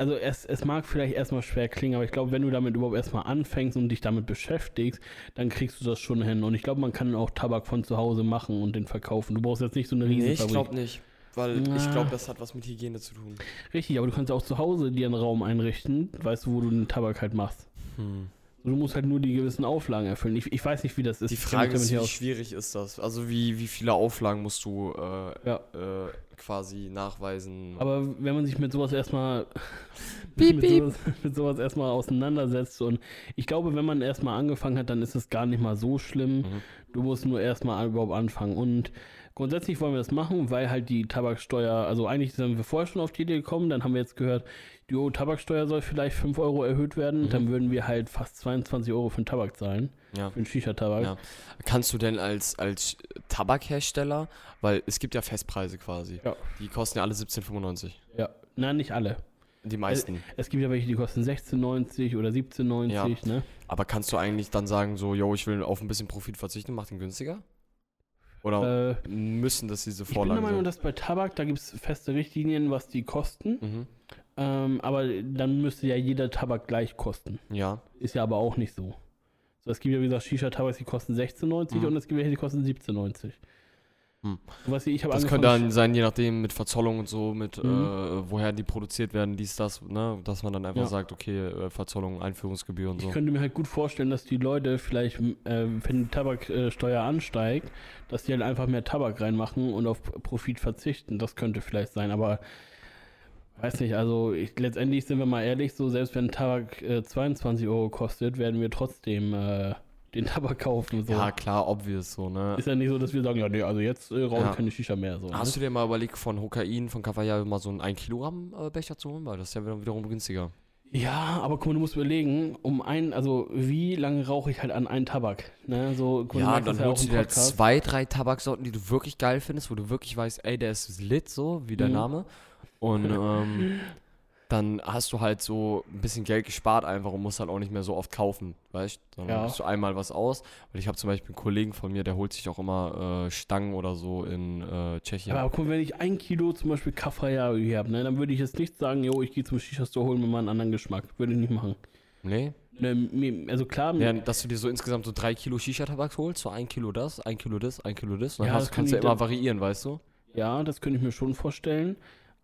also es, es mag vielleicht erstmal schwer klingen, aber ich glaube, wenn du damit überhaupt erstmal anfängst und dich damit beschäftigst, dann kriegst du das schon hin. Und ich glaube, man kann auch Tabak von zu Hause machen und den verkaufen. Du brauchst jetzt nicht so eine riesen Nee, ich glaube nicht. Weil ich Na. glaube, das hat was mit Hygiene zu tun. Richtig, aber du kannst auch zu Hause dir einen Raum einrichten, weißt du, wo du den Tabak halt machst. Hm. Du musst halt nur die gewissen Auflagen erfüllen. Ich, ich weiß nicht, wie das ist. Die Ich Frage ist, wie schwierig ist das? Also wie, wie viele Auflagen musst du äh, Ja. äh, quasi nachweisen? Aber wenn man sich mit sowas erstmal [LAUGHS] mit. Sowas, mit sowas erstmal auseinandersetzt und ich glaube, wenn man erstmal angefangen hat, dann ist es gar nicht mal so schlimm. Mhm. Du musst nur erstmal überhaupt anfangen und grundsätzlich wollen wir das machen, weil halt die Tabaksteuer, also eigentlich sind wir vorher schon auf die Idee gekommen, dann haben wir jetzt gehört, die Tabaksteuer soll vielleicht 5 Euro erhöht werden, Mhm. dann würden wir halt fast 22 Euro für den Tabak zahlen, ja. für den Shisha-Tabak. Ja. Kannst du denn als, als Tabakhersteller, weil es gibt ja Festpreise quasi, Ja. die kosten ja alle 17,95. Ja, nein, nicht alle. Die meisten. Es gibt ja welche, die kosten 16,90 oder 17,90, Ja. ne? Aber kannst du eigentlich dann sagen, so, yo, ich will auf ein bisschen Profit verzichten, mach den günstiger? Oder Äh, müssen das diese ich bin der Vorlagen Meinung, dass bei Tabak, da gibt es feste Richtlinien, was die kosten. Mhm. Ähm, aber dann müsste ja jeder Tabak gleich kosten. Ja, Ist ja aber auch nicht so. so es gibt ja, wie gesagt, Shisha-Tabaks, die kosten 16,90 Mhm. und es gibt welche, die kosten 17,90. Hm. Weißt, ich habe das könnte dann sein, je nachdem mit Verzollung und so, mit Mhm. äh, woher die produziert werden, dies, das, ne? dass man dann einfach Ja. sagt, okay, äh, Verzollung, Einführungsgebühr und so. Ich könnte mir halt gut vorstellen, dass die Leute vielleicht, äh, wenn die Tabaksteuer ansteigt, dass die halt einfach mehr Tabak reinmachen und auf Profit verzichten. Das könnte vielleicht sein, aber weiß nicht, also ich, letztendlich sind wir mal ehrlich, so selbst wenn Tabak äh, 22 Euro kostet, werden wir trotzdem äh, den [LAUGHS] Tabak kaufen. So. Ja, klar, obvious so, ne? Ist ja nicht so, dass wir sagen, ja, nee, also jetzt äh, rauche Ja. ich keine Shisha mehr. So, Hast ne? du dir mal überlegt, von Hokain, von Kafaya mal so einen 1 Kilogramm äh, Becher zu holen? Weil das ist ja wieder- wiederum günstiger. Ja, aber guck mal, du musst überlegen, um ein, also wie lange rauche ich halt an einen Tabak? Ne? So, guck Ja, dann ja holst du dir halt zwei, drei Tabaksorten, die du wirklich geil findest, wo du wirklich weißt, ey, der ist lit, so wie der Mhm. Name. Und ähm, [LAUGHS] dann hast du halt so ein bisschen Geld gespart einfach und musst halt auch nicht mehr so oft kaufen, weißt du? Dann Ja. gibst du einmal was aus. Weil ich habe zum Beispiel einen Kollegen von mir, der holt sich auch immer äh, Stangen oder so in äh, Tschechien. Aber guck mal, wenn ich ein Kilo zum Beispiel hier habe, ne, dann würde ich jetzt nicht sagen, jo, ich gehe zum Shisha-Store, holen mir mal einen anderen Geschmack. Würde ich nicht machen. nee? Ne, also klar, Ja, dass du dir so insgesamt so drei Kilo Shisha-Tabak holst, so ein Kilo das, ein Kilo das, ein Kilo das. Und dann Ja, hast, kannst du ja immer variieren, weißt du? ja, das könnte ich mir schon vorstellen.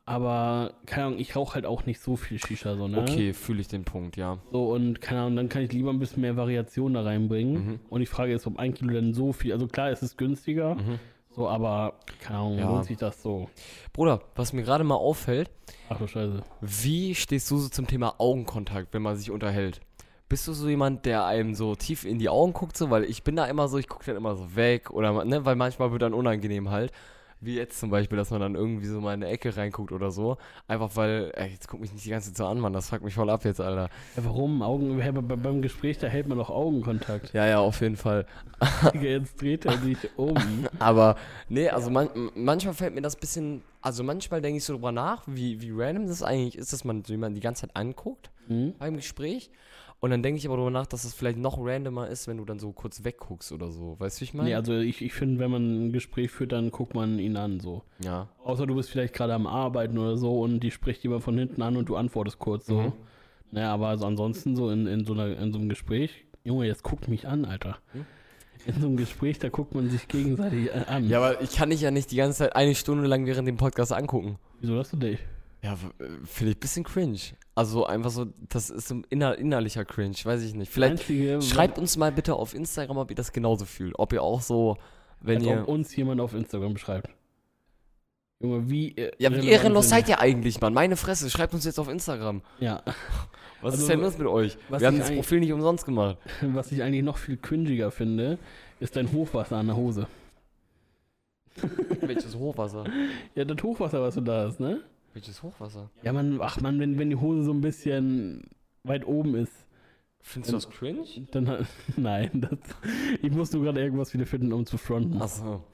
Aber, keine Ahnung, ich rauche halt auch nicht so viel Shisha, so, ne? Okay, fühle ich den Punkt, ja. So, und keine Ahnung, dann kann ich lieber ein bisschen mehr Variation da reinbringen. Mhm. Und ich frage jetzt, ob ein Kilo denn so viel, also klar, es ist günstiger, Mhm. so, aber, keine Ahnung, Ja. lohnt sich das so? Bruder, was mir gerade mal auffällt, Ach du Scheiße. Wie stehst du so zum Thema Augenkontakt, wenn man sich unterhält? Bist du so jemand, der einem so tief in die Augen guckt, so? Weil ich bin da immer so, ich gucke dann immer so weg oder, ne, weil manchmal wird dann unangenehm halt. Wie jetzt zum Beispiel, dass man dann irgendwie so mal in eine Ecke reinguckt oder so. Einfach weil, ey, jetzt guck mich nicht die ganze Zeit so an, Mann, das fuckt mich voll ab jetzt, Alter. Ja, warum? Augen, beim Gespräch, da hält man doch Augenkontakt. Ja, ja, auf jeden Fall. [LAUGHS] Jetzt dreht er sich um. Aber, nee, also man, manchmal fällt mir das bisschen, also manchmal denke ich so drüber nach, wie, wie random das eigentlich ist, dass man jemanden die ganze Zeit anguckt. Hm? beim Gespräch. Und dann denke ich aber darüber nach, dass es vielleicht noch randomer ist, wenn du dann so kurz wegguckst oder so. Weißt du, wie ich meine? Nee, also ich, ich finde, wenn man ein Gespräch führt, dann guckt man ihn an, so. ja. Außer du bist vielleicht gerade am Arbeiten oder so und die spricht jemand von hinten an und du antwortest kurz so. Mhm. Naja, aber also ansonsten so in, in, so einer, in so einem Gespräch, Junge, jetzt guckt mich an, Alter. Hm? In so einem Gespräch, da guckt man sich gegenseitig äh, an. Ja, aber ich kann dich ja nicht die ganze Zeit eine Stunde lang während dem Podcast angucken. Wieso hast du dich? Ja, äh, finde ich ein bisschen cringe. Also einfach so, das ist so ein inner, innerlicher Cringe, weiß ich nicht. Vielleicht Einzige, schreibt uns mal bitte auf Instagram, ob ihr das genauso fühlt. Ob ihr auch so, wenn als ihr... ob uns jemand auf Instagram beschreibt. Junge, wie. äh, Ja, wie ehrenlos seid ihr eigentlich, Mann? Meine Fresse, schreibt uns jetzt auf Instagram. Ja, [LAUGHS] Was Also, ist denn los mit euch? was Wir haben das Profil nicht umsonst gemacht. [LAUGHS] was ich eigentlich noch viel cringiger finde, ist dein Hochwasser an der Hose. [LAUGHS] Welches Hochwasser? Ja, das Hochwasser, was du da hast, ne? Welches Hochwasser? Ja, man, ach man, wenn, wenn die Hose so ein bisschen weit oben ist, Findest du das cringe? dann nein, das, ich muss nur gerade irgendwas wieder finden, um zu fronten. Achso.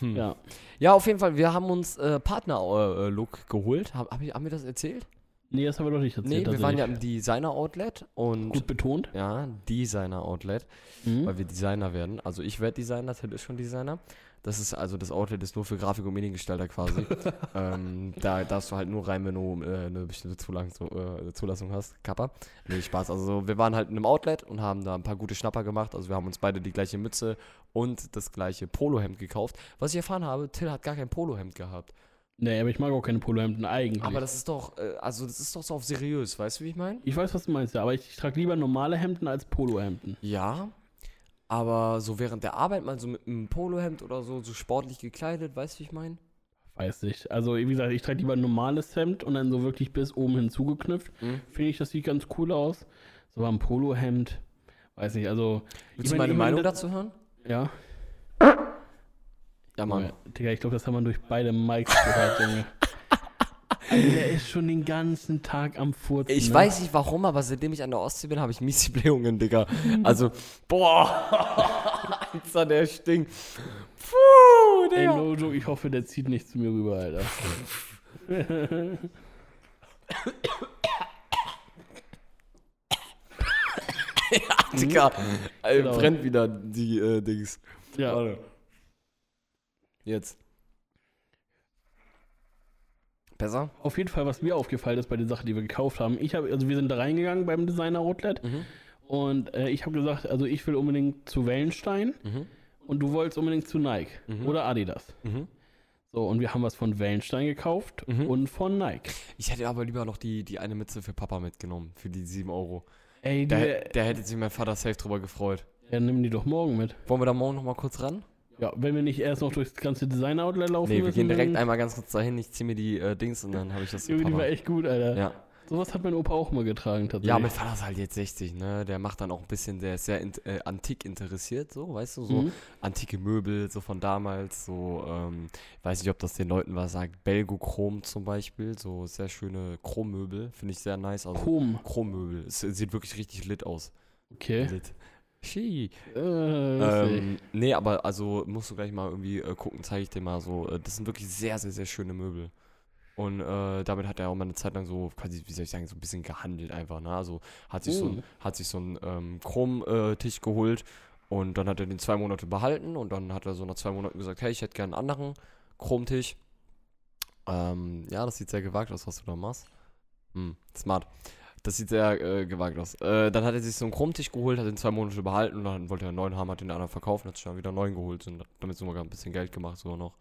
Hm. Ja. Ja, auf jeden Fall, wir haben uns äh, Partner-Look geholt. Hab, hab ich, haben wir das erzählt? nee, das haben wir doch nicht Nee, erzählt. wir waren ja im. Designer-Outlet und. gut betont. Ja, Designer-Outlet, Mhm. weil wir Designer werden. Also ich werde Designer, Till ist schon Designer. Das ist also das Outlet ist nur für Grafik- und Mediengestalter quasi. [LAUGHS] ähm, da darfst du halt nur rein, wenn du äh, eine bestimmte äh, Zulassung hast. Kappa. Nee, Spaß. Also wir waren halt in einem Outlet und haben da ein paar gute Schnapper gemacht. Also wir haben uns beide die gleiche Mütze und das gleiche Polohemd gekauft. Was ich erfahren habe, Till hat gar kein Polohemd gehabt. Nee, aber ich mag auch keine Polohemden eigentlich. Aber das ist doch, äh, also das ist doch so auf seriös, weißt du, wie ich meine? ich weiß, was du meinst, ja, aber ich, ich trage lieber normale Hemden als Polohemden. Ja, aber so während der Arbeit mal so mit einem Polohemd oder so, so sportlich gekleidet, weißt du, wie ich meine? Weiß ich. Also, wie gesagt, ich trage lieber ein normales Hemd und dann so wirklich bis oben hin zugeknüpft. Mhm. Finde ich, das sieht ganz cool aus. So ein Polohemd, weiß nicht, also. Willst ich du mein- meine ich mein, Meinung dazu hören? Ja. Ja, Mann. Junge, Digga, ich glaube, das haben wir durch beide Mics gehört, Junge. Also, der ist schon den ganzen Tag am Furzen. Ich ne? weiß nicht warum, aber seitdem ich an der Ostsee bin, habe ich miese Blähungen, Digga. Also, boah, [LAUGHS] Alter, der stinkt. Puh, Ey, Digga. no joke, ich hoffe, der zieht nicht zu mir rüber, Alter. [LAUGHS] Digga, äh, Genau. brennt wieder die äh, Dings. ja. Warte. Jetzt. Besser? Auf jeden Fall, was mir aufgefallen ist bei den Sachen, die wir gekauft haben. Ich habe, also wir sind da reingegangen beim Designer Outlet Mhm. und äh, ich habe gesagt, also ich will unbedingt zu Wellenstein Mhm. und du wolltest unbedingt zu Nike Mhm. oder Adidas. Mhm. So, und wir haben was von Wellenstein gekauft Mhm. und von Nike. Ich hätte aber lieber noch die, die eine Mütze für Papa mitgenommen, für die 7 Euro. Ey, der, der hätte sich mein Vater safe drüber gefreut. ja, nimm die doch morgen mit. Wollen wir da morgen noch mal kurz ran? Ja, wenn wir nicht erst noch durchs ganze Designer Outlet laufen Nee, wir müssen. gehen direkt einmal ganz kurz dahin, ich ziehe mir die äh, Dings und dann habe ich das Junge, die war echt gut, Alter. Ja. Sowas hat mein Opa auch mal getragen, tatsächlich. Ja, mein Vater ist halt jetzt 60, ne? Der macht dann auch ein bisschen, der ist sehr in, äh, antik interessiert, so, weißt du, so Mhm. antike Möbel, so von damals, so, ähm, ich weiß nicht, ob das den Leuten was sagt, Belgochrom zum Beispiel, so sehr schöne Chrommöbel, finde ich sehr nice. Also Chrom. Chrommöbel, es sieht wirklich richtig lit aus. Okay. Lit. Äh. Ähm, nee, aber also musst du gleich mal irgendwie äh, gucken, zeige ich dir mal so. Äh, das sind wirklich sehr, sehr, sehr schöne Möbel. Und äh, damit hat er auch mal eine Zeit lang so, quasi, wie soll ich sagen, so ein bisschen gehandelt einfach. Ne? Also hat sich so ein, Mm. hat sich so einen ähm, Chromtisch geholt und dann hat er den zwei Monate behalten und dann hat er so nach zwei Monaten gesagt, hey, ich hätte gerne einen anderen Chromtisch. Ähm, ja, das sieht sehr gewagt aus, was du da machst. Hm, smart. Das sieht sehr äh, gewagt aus. Äh, dann hat er sich so einen Chromtisch geholt, hat den zwei Monate behalten und dann wollte er einen neuen haben, hat den anderen verkauft und hat sich dann wieder einen neuen geholt und hat damit so mal ein bisschen Geld gemacht, sogar noch.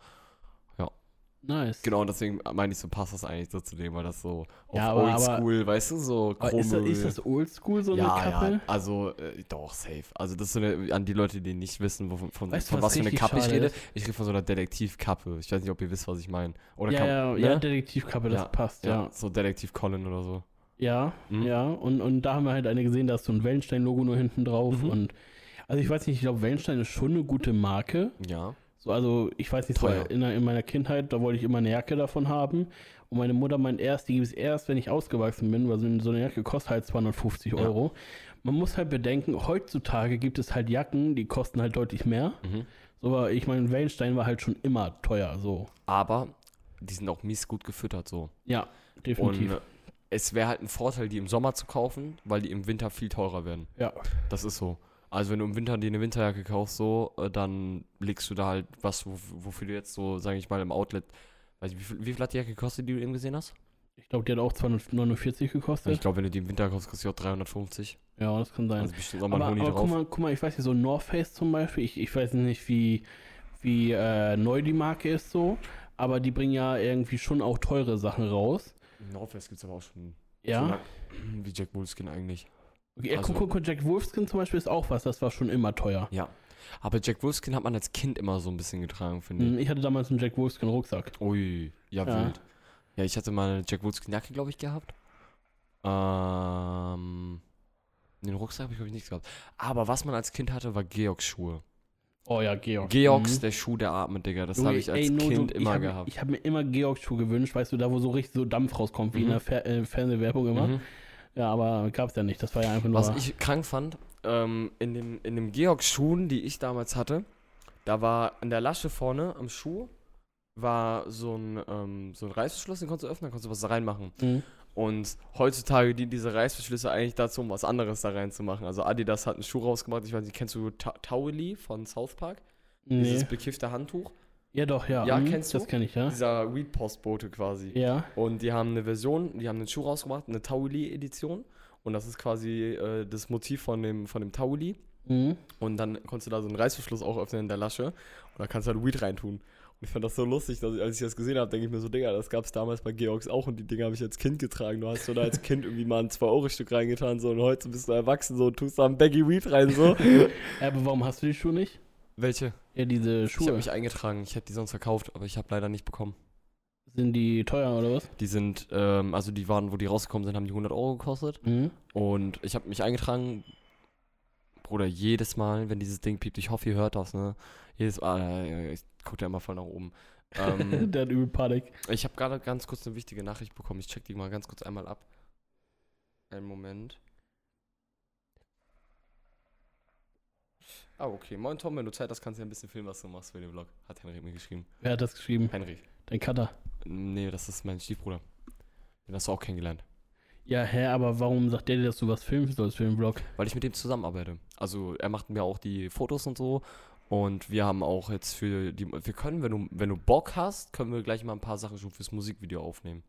nice. Genau, und deswegen meine ich so, passt das eigentlich so zu dem, weil das so auf Ja, aber- aber- Oldschool, weißt du, so Aber ist, das, ist das oldschool, so ja, eine Kappe? ja, also äh, doch, safe. Also das ist so eine, an die Leute, die nicht wissen, wovon, von, Weißt von was was für eine Kappe ich rede. ist? Ich rede von so einer Detektivkappe. Ich weiß nicht, ob ihr wisst, was ich meine. Oder ja, kann, ja, ne? ja, Detektivkappe, das Ja, passt, ja. ja, so Detektiv Colin oder so. Ja, Mhm. ja. Und, und da haben wir halt eine gesehen, da ist so ein Wellenstein-Logo nur hinten drauf. Mhm. Und also ich weiß nicht, ich glaube, Wellenstein ist schon eine gute Marke. Ja. So, also ich weiß nicht, so in, in meiner Kindheit, da wollte ich immer eine Jacke davon haben. Und meine Mutter meint erst, die gibt es erst, wenn ich ausgewachsen bin, weil so, eine Jacke kostet halt 250 Ja. Euro. Man muss halt bedenken, heutzutage gibt es halt Jacken, die kosten halt deutlich mehr. Mhm. So, aber ich meine, Wellenstein war halt schon immer teuer, so. Aber die sind auch mies gut gefüttert so. Ja, definitiv. Und es wäre halt ein Vorteil, die im Sommer zu kaufen, weil die im Winter viel teurer werden. ja. Das ist so. Also wenn du im Winter dir eine Winterjacke kaufst, so, äh, dann legst du da halt was, wo, wofür du jetzt so, sage ich mal, im Outlet, weiß ich, wie viel, wie viel hat die Jacke gekostet, die du eben gesehen hast? Ich glaube, die hat auch 249 Ich gekostet. glaube, wenn du die im Winter kaufst, kostet die auch 350. Ja, das kann sein. Also bestimmt nochmal aber ein Honig aber drauf. guck, mal, guck mal, ich weiß nicht, so North Face zum Beispiel, ich, ich weiß nicht, wie, wie äh, neu die Marke ist so, aber die bringen ja irgendwie schon auch teure Sachen raus. North Face gibt es aber auch schon Ja. so [CLEARS THROAT] wie Jack Wolfskin eigentlich. Okay, Also- guck, guck, Jack Wolfskin zum Beispiel ist auch was, das war schon immer teuer. Ja. Aber Jack Wolfskin hat man als Kind immer so ein bisschen getragen, finde ich. Hm, Ich hatte damals einen Jack Wolfskin Rucksack. Ui, ja, Ja. wild. Ja, ich hatte mal eine Jack Wolfskin Jacke, glaube ich, gehabt. Ähm, den Rucksack habe ich, glaube ich, nichts gehabt. Aber was man als Kind hatte, war Georgs Schuhe. Oh ja, Georg. Georgs, Mhm. der Schuh, der atmet, Digga. Das habe ich als ey, no Kind joke, immer ich hab, gehabt. Ich habe mir immer Georg Schuh gewünscht, weißt du, da wo so richtig so Dampf rauskommt, wie in Mhm. der Fer äh, Fernsehwerbung immer. Mhm. Ja, aber gab's ja nicht, das war ja einfach nur... Was ich krank fand, ähm, in dem, in dem Georg-Schuhen, die ich damals hatte, da war an der Lasche vorne am Schuh war so ein, ähm, so ein Reißverschluss, den konntest du öffnen, da konntest du was da reinmachen. Mhm. Und heutzutage dienen diese Reißverschlüsse eigentlich dazu, um was anderes da reinzumachen. Also Adidas hat einen Schuh rausgemacht, ich weiß nicht, kennst du Ta von South Park? Nee. Dieses bekiffte Handtuch? Ja, doch, ja. Ja, mhm, kennst du? Das kenne ich, ja. Dieser Weed-Postbote quasi. Ja. Und die haben eine Version, die haben einen Schuh rausgemacht, eine Tauli-Edition. Und das ist quasi äh, das Motiv von dem, von dem Tauli. Mhm. Und dann konntest du da so einen Reißverschluss auch öffnen in der Lasche. Und da kannst du halt Weed reintun. Ich fand das so lustig, dass ich, als ich das gesehen habe, denke ich mir so, Digga, das gab es damals bei Georgs auch und die Dinger habe ich als Kind getragen. Du hast so da als Kind irgendwie mal ein 2-Euro-Stück reingetan so und heute bist du erwachsen so und tust da ein Baggy Weed rein so. Ja, aber warum hast du die Schuhe nicht? Welche? Ja, diese Ich habe Schuhe. mich eingetragen. Ich hätte die sonst verkauft, aber ich habe leider nicht bekommen. Sind die teuer oder was? Die sind, ähm, also die waren, wo die rausgekommen sind, haben die 100 Euro gekostet. Mhm. Und ich habe mich eingetragen. Bruder, jedes Mal, wenn dieses Ding piept, ich hoffe, ihr hört das, ne? Jedes Mal, äh, ich gucke da immer voll nach oben. Ähm, [LAUGHS] Der hat übel Panik. ich habe gerade ganz kurz eine wichtige Nachricht bekommen. Ich check die mal ganz kurz einmal ab. Einen Moment. Ah, okay. Moin Tom, wenn du Zeit hast, kannst du ja ein bisschen filmen, was du machst für den Vlog. Hat Henrik mir geschrieben. Wer hat das geschrieben? Henrik. Dein Cutter. Nee, das ist mein Stiefbruder. Den hast du auch kennengelernt. Ja, hä, aber warum sagt der dir, dass du was filmen sollst für den Vlog? Weil ich mit dem zusammenarbeite. Also er macht mir auch die Fotos und so. Und wir haben auch jetzt für die. Wir können, wenn du, wenn du Bock hast, können wir gleich mal ein paar Sachen schon fürs Musikvideo aufnehmen.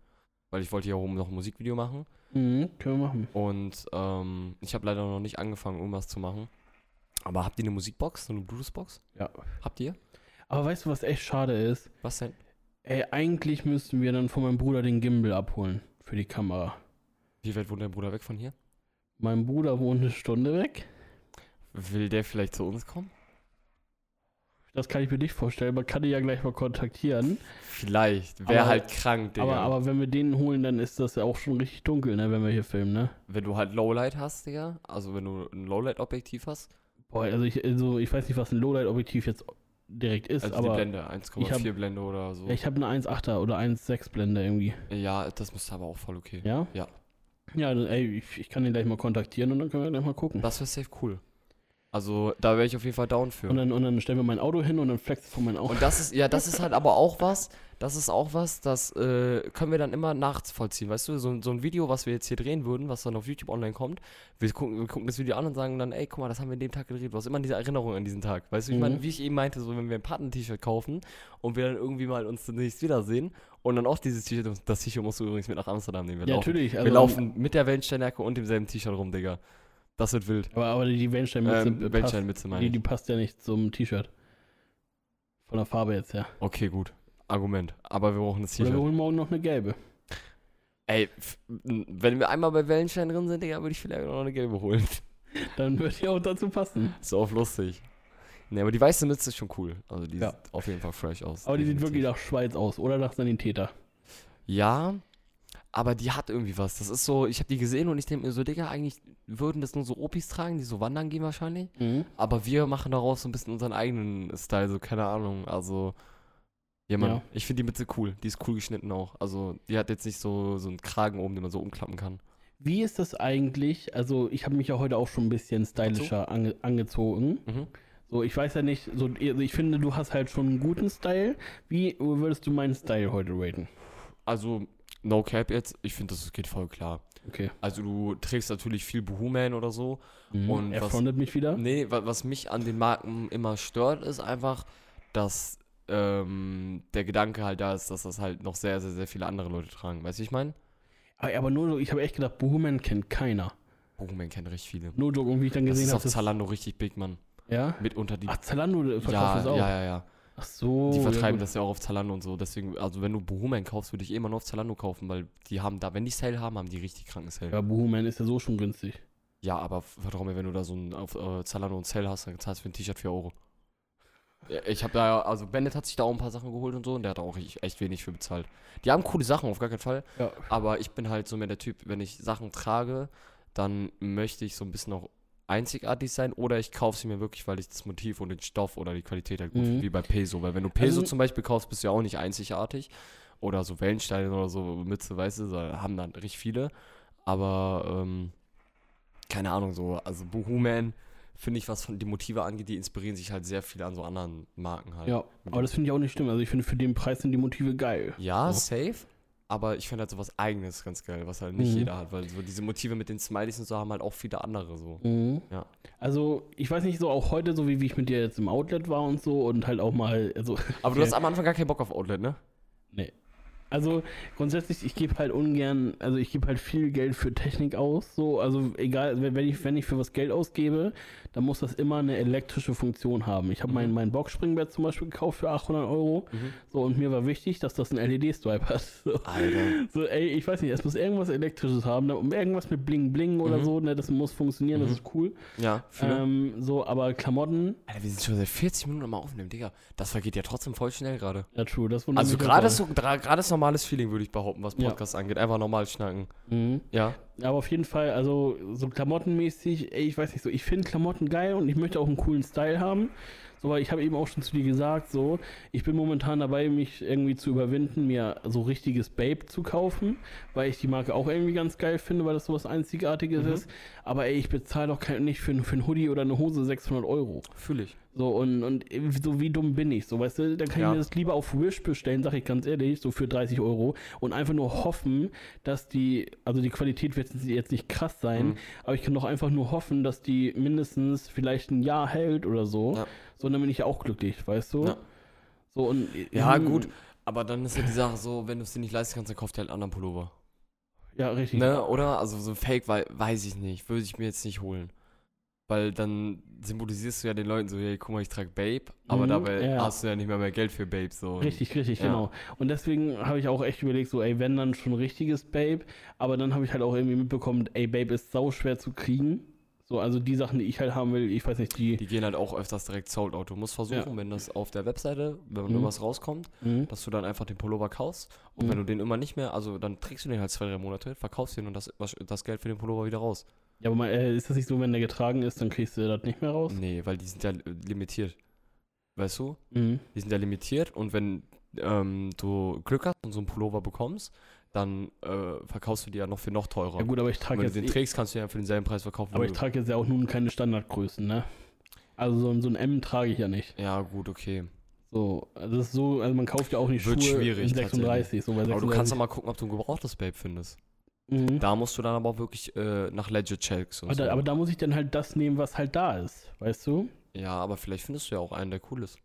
Weil ich wollte ja oben noch ein Musikvideo machen. Mhm, können wir machen. Und ähm, ich habe leider noch nicht angefangen, irgendwas zu machen. Aber habt ihr eine Musikbox, so eine Bluetooth-Box? Ja. Habt ihr? Aber weißt du, was echt schade ist? Was denn? Ey, eigentlich müssten wir dann von meinem Bruder den Gimbal abholen für die Kamera. Wie weit wohnt dein Bruder weg von hier? Mein Bruder wohnt eine Stunde weg. Will der vielleicht zu uns kommen? Das kann ich mir nicht vorstellen. Man kann die ja gleich mal kontaktieren. Vielleicht. Wäre halt krank, Digga. Aber, aber wenn wir den holen, dann ist das ja auch schon richtig dunkel, ne, wenn wir hier filmen, ne? wenn du halt Lowlight hast, Digga, also wenn du ein Lowlight-Objektiv hast, Boah, also ich, also ich weiß nicht, was ein Lowlight-Objektiv jetzt direkt ist, also die aber Blende, ich 1,4 hab- Blende oder so. ja, ich habe eine 1,8er oder 1,6 Blende irgendwie. Ja, das müsste aber auch voll okay. Ja? Ja. Ja, ey, ich, ich kann den gleich mal kontaktieren und dann können wir gleich mal gucken. Das wäre safe cool. Also, da wäre ich auf jeden Fall down für. Und dann, und dann stellen wir mein Auto hin und dann flex von mein Auto. Und das ist, ja, das ist halt aber auch was, das ist auch was, das äh, können wir dann immer nachvollziehen, weißt du? So, so ein Video, was wir jetzt hier drehen würden, was dann auf YouTube online kommt, wir gucken, wir gucken das Video an und sagen dann, ey, guck mal, das haben wir an dem Tag gedreht. Du hast immer diese Erinnerung an diesen Tag. Weißt du, ich Mhm. meine, wie ich eben meinte, so wenn wir ein Paten-T-Shirt kaufen und wir dann irgendwie mal uns demnächst wiedersehen und dann auch dieses T-Shirt, das T-Shirt musst du übrigens mit nach Amsterdam nehmen. Wir ja, laufen, natürlich. Also, wir laufen mit der Wellensteinjacke und demselben T-Shirt rum, Digga. Das wird wild. Aber, aber die Wellensteinmütze Ähm, passt, Wellensteinmütze meine die, die passt ja nicht zum T-Shirt. Von der Farbe jetzt her. Okay, gut. Argument. Aber wir brauchen das Oder wir T-Shirt. holen morgen noch eine gelbe. Ey, wenn wir einmal bei Wellenstein drin sind, Digga, würde ich vielleicht noch eine gelbe holen. [LAUGHS] Dann wird die auch dazu passen. Ist auch lustig. Ne, aber die weiße Mütze ist schon cool. Also die Ja. sieht auf jeden Fall fresh aus. Aber die sieht definitiv. wirklich nach Schweiz aus oder nach Sanitäter. Ja, aber die hat irgendwie was. Das ist so, ich habe die gesehen und ich denke mir so, Digga, eigentlich würden das nur so Opis tragen, die so wandern gehen wahrscheinlich. Aber wir machen daraus so ein bisschen unseren eigenen Style, so keine Ahnung. Also, ja, Mann, Ja. ich finde die Mütze cool. Die ist cool geschnitten auch. Also, die hat jetzt nicht so, so einen Kragen oben, den man so umklappen kann. Wie ist das eigentlich? Also, ich habe mich ja heute auch schon ein bisschen stylischer ange angezogen. Mhm. So, ich weiß ja nicht, so, also ich finde, du hast halt schon einen guten Style. Wie würdest du meinen Style heute raten? Also, no cap jetzt, ich finde, das geht voll klar. Okay. Also, du trägst natürlich viel Boohooman oder so. Mhm. Und er was- frontet mich wieder. Nee, wa was mich an den Marken immer stört, ist einfach, dass ähm, der Gedanke halt da ist, dass das halt noch sehr, sehr, sehr viele andere Leute tragen. Weißt du, wie ich meine? Aber, aber nur, ich habe echt gedacht, Boohman kennt keiner. Boohooman kennt richtig viele. Nur Joke, und wie ich dann Das gesehen ist habe. auf Zalando richtig big, Mann. Ja? Mitunter die. Ach, Zalando verkauft ja, das auch. ja, ja, ja. Ach so. Die vertreiben ja, das ja auch auf Zalando und so. Deswegen, also wenn du Boohooman kaufst, würde ich eh immer nur auf Zalando kaufen, weil die haben da, wenn die Sale haben, haben die richtig kranken Sale. Ja, Boohman ist ja so schon günstig. Ja, aber vertrau mir, wenn du da so ein auf äh, Zalando und Sale hast, dann zahlst du für ein T-Shirt 4 Euro. Ja, Ich habe da, also Bennett hat sich da auch ein paar Sachen geholt und so und der hat da auch echt, echt wenig für bezahlt. Die haben coole Sachen, auf gar keinen Fall. Ja. Aber ich bin halt so mehr der Typ, wenn ich Sachen trage, dann möchte ich so ein bisschen auch einzigartig sein oder ich kaufe sie mir wirklich, weil ich das Motiv und den Stoff oder die Qualität halt gut Mhm. finde, wie bei Peso. Weil wenn du Peso Also- zum Beispiel kaufst, bist du ja auch nicht einzigartig. Oder so Wellensteine oder so Mütze, weißt du, so, haben dann richtig viele. Aber, ähm, keine Ahnung, so, also Boohooman finde ich, was von die Motive angeht, die inspirieren sich halt sehr viel an so anderen Marken halt. Ja, aber das finde ich auch nicht schlimm. Also ich finde, für den Preis sind die Motive geil. Ja, Ja. safe. Aber ich finde halt so was Eigenes ganz geil, was halt nicht Mhm. jeder hat, weil so diese Motive mit den Smileys und so haben halt auch viele andere so. Mhm. Ja. Also, ich weiß nicht, so auch heute, so wie, wie ich mit dir jetzt im Outlet war und so und halt auch mal, also, Aber du [LAUGHS] hast am Anfang gar keinen Bock auf Outlet, ne? Also grundsätzlich, ich gebe halt ungern, also ich gebe halt viel Geld für Technik aus, so, also egal, wenn ich, wenn ich für was Geld ausgebe, dann muss das immer eine elektrische Funktion haben. Ich habe Mhm. mein, mein Boxspringbett zum Beispiel gekauft für 800 Euro, so, und mir war wichtig, dass das einen LED-Stripe hat. [LAUGHS] So. Alter. So, ey, ich weiß nicht, es muss irgendwas Elektrisches haben, ne, irgendwas mit Bling Bling oder Mhm. so, ne, das muss funktionieren, das Mhm. ist cool. Ja. Ähm, so, aber Klamotten, Alter, wir sind schon seit 40 Minuten am Aufnehmen, Digga. Das vergeht ja trotzdem voll schnell gerade. ja, true, das wundert Also gerade auch. so, gerade ist normales Feeling, würde ich behaupten, was Ja. Podcast angeht. Einfach normal schnacken. Mhm. Ja. Aber auf jeden Fall, also so klamottenmäßig, ey, ich weiß nicht so, ich finde Klamotten geil und ich möchte auch einen coolen Style haben. So, weil ich habe eben auch schon zu dir gesagt, so, ich bin momentan dabei, mich irgendwie zu überwinden, mir so richtiges Babe zu kaufen, weil ich die Marke auch irgendwie ganz geil finde, weil das sowas Einzigartiges Mhm. ist. Aber ey, ich bezahle doch kein, nicht für, für einen Hoodie oder eine Hose 600 Euro. Fühle ich. So, und, und so wie dumm bin ich, so, weißt du, dann kann Ja. ich mir das lieber auf Wish bestellen, sag ich ganz ehrlich, so für 30 Euro und einfach nur hoffen, dass die, also die Qualität wird jetzt nicht krass sein, Mhm. aber ich kann doch einfach nur hoffen, dass die mindestens vielleicht ein Jahr hält oder so, Ja. so, dann bin ich auch glücklich, weißt du? Ja. So, und, Ja, hm, gut. Aber dann ist ja die Sache so, wenn du es dir nicht leisten kannst, dann kauf dir halt einen anderen Pullover. Ja, richtig. Ne, oder? Also so Fake, weil, weiß ich nicht. Würde ich mir jetzt nicht holen. Weil dann symbolisierst du ja den Leuten so, hey, guck mal, ich trage Babe, aber Mhm, dabei ja. hast du ja nicht mehr mehr Geld für Babe. So. Richtig, richtig, Ja. genau. Und deswegen habe ich auch echt überlegt, so, ey, wenn dann schon richtiges Babe, aber dann habe ich halt auch irgendwie mitbekommen, ey, Babe ist sau schwer zu kriegen. So, also die Sachen, die ich halt haben will, ich weiß nicht, die. Die gehen halt auch öfters direkt sold out. Du musst versuchen, Ja. wenn das auf der Webseite, wenn Mhm. irgendwas rauskommt, Mhm. dass du dann einfach den Pullover kaufst. Und Mhm. wenn du den immer nicht mehr, also dann trägst du den halt zwei, drei Monate, verkaufst den und das, das Geld für den Pullover wieder raus. Ja, aber mal, äh, ist das nicht so, wenn der getragen ist, dann kriegst du das nicht mehr raus? Nee, weil die sind ja äh, limitiert. Weißt du? Mhm. Die sind ja limitiert und wenn ähm, du Glück hast und so einen Pullover bekommst, dann äh, verkaufst du die ja noch für noch teurer. Ja gut, aber ich trage wenn jetzt, du den eh- trägst, kannst du ja für denselben Preis verkaufen. aber ich trage jetzt ja auch nun keine Standardgrößen, ne? Also so, ein- so ein M trage ich ja nicht. ja, gut, okay. So, also das ist so, also man kauft ja auch nicht Wird Schuhe schwierig, in 36, so bei Aber 36. du kannst doch mal gucken, ob du ein gebrauchtes Babe findest. Mhm. Da musst du dann aber auch wirklich äh, nach Legit Checks und aber, so. da, aber da muss ich dann halt das nehmen, was halt da ist, weißt du? ja, aber vielleicht findest du ja auch einen, der cool ist.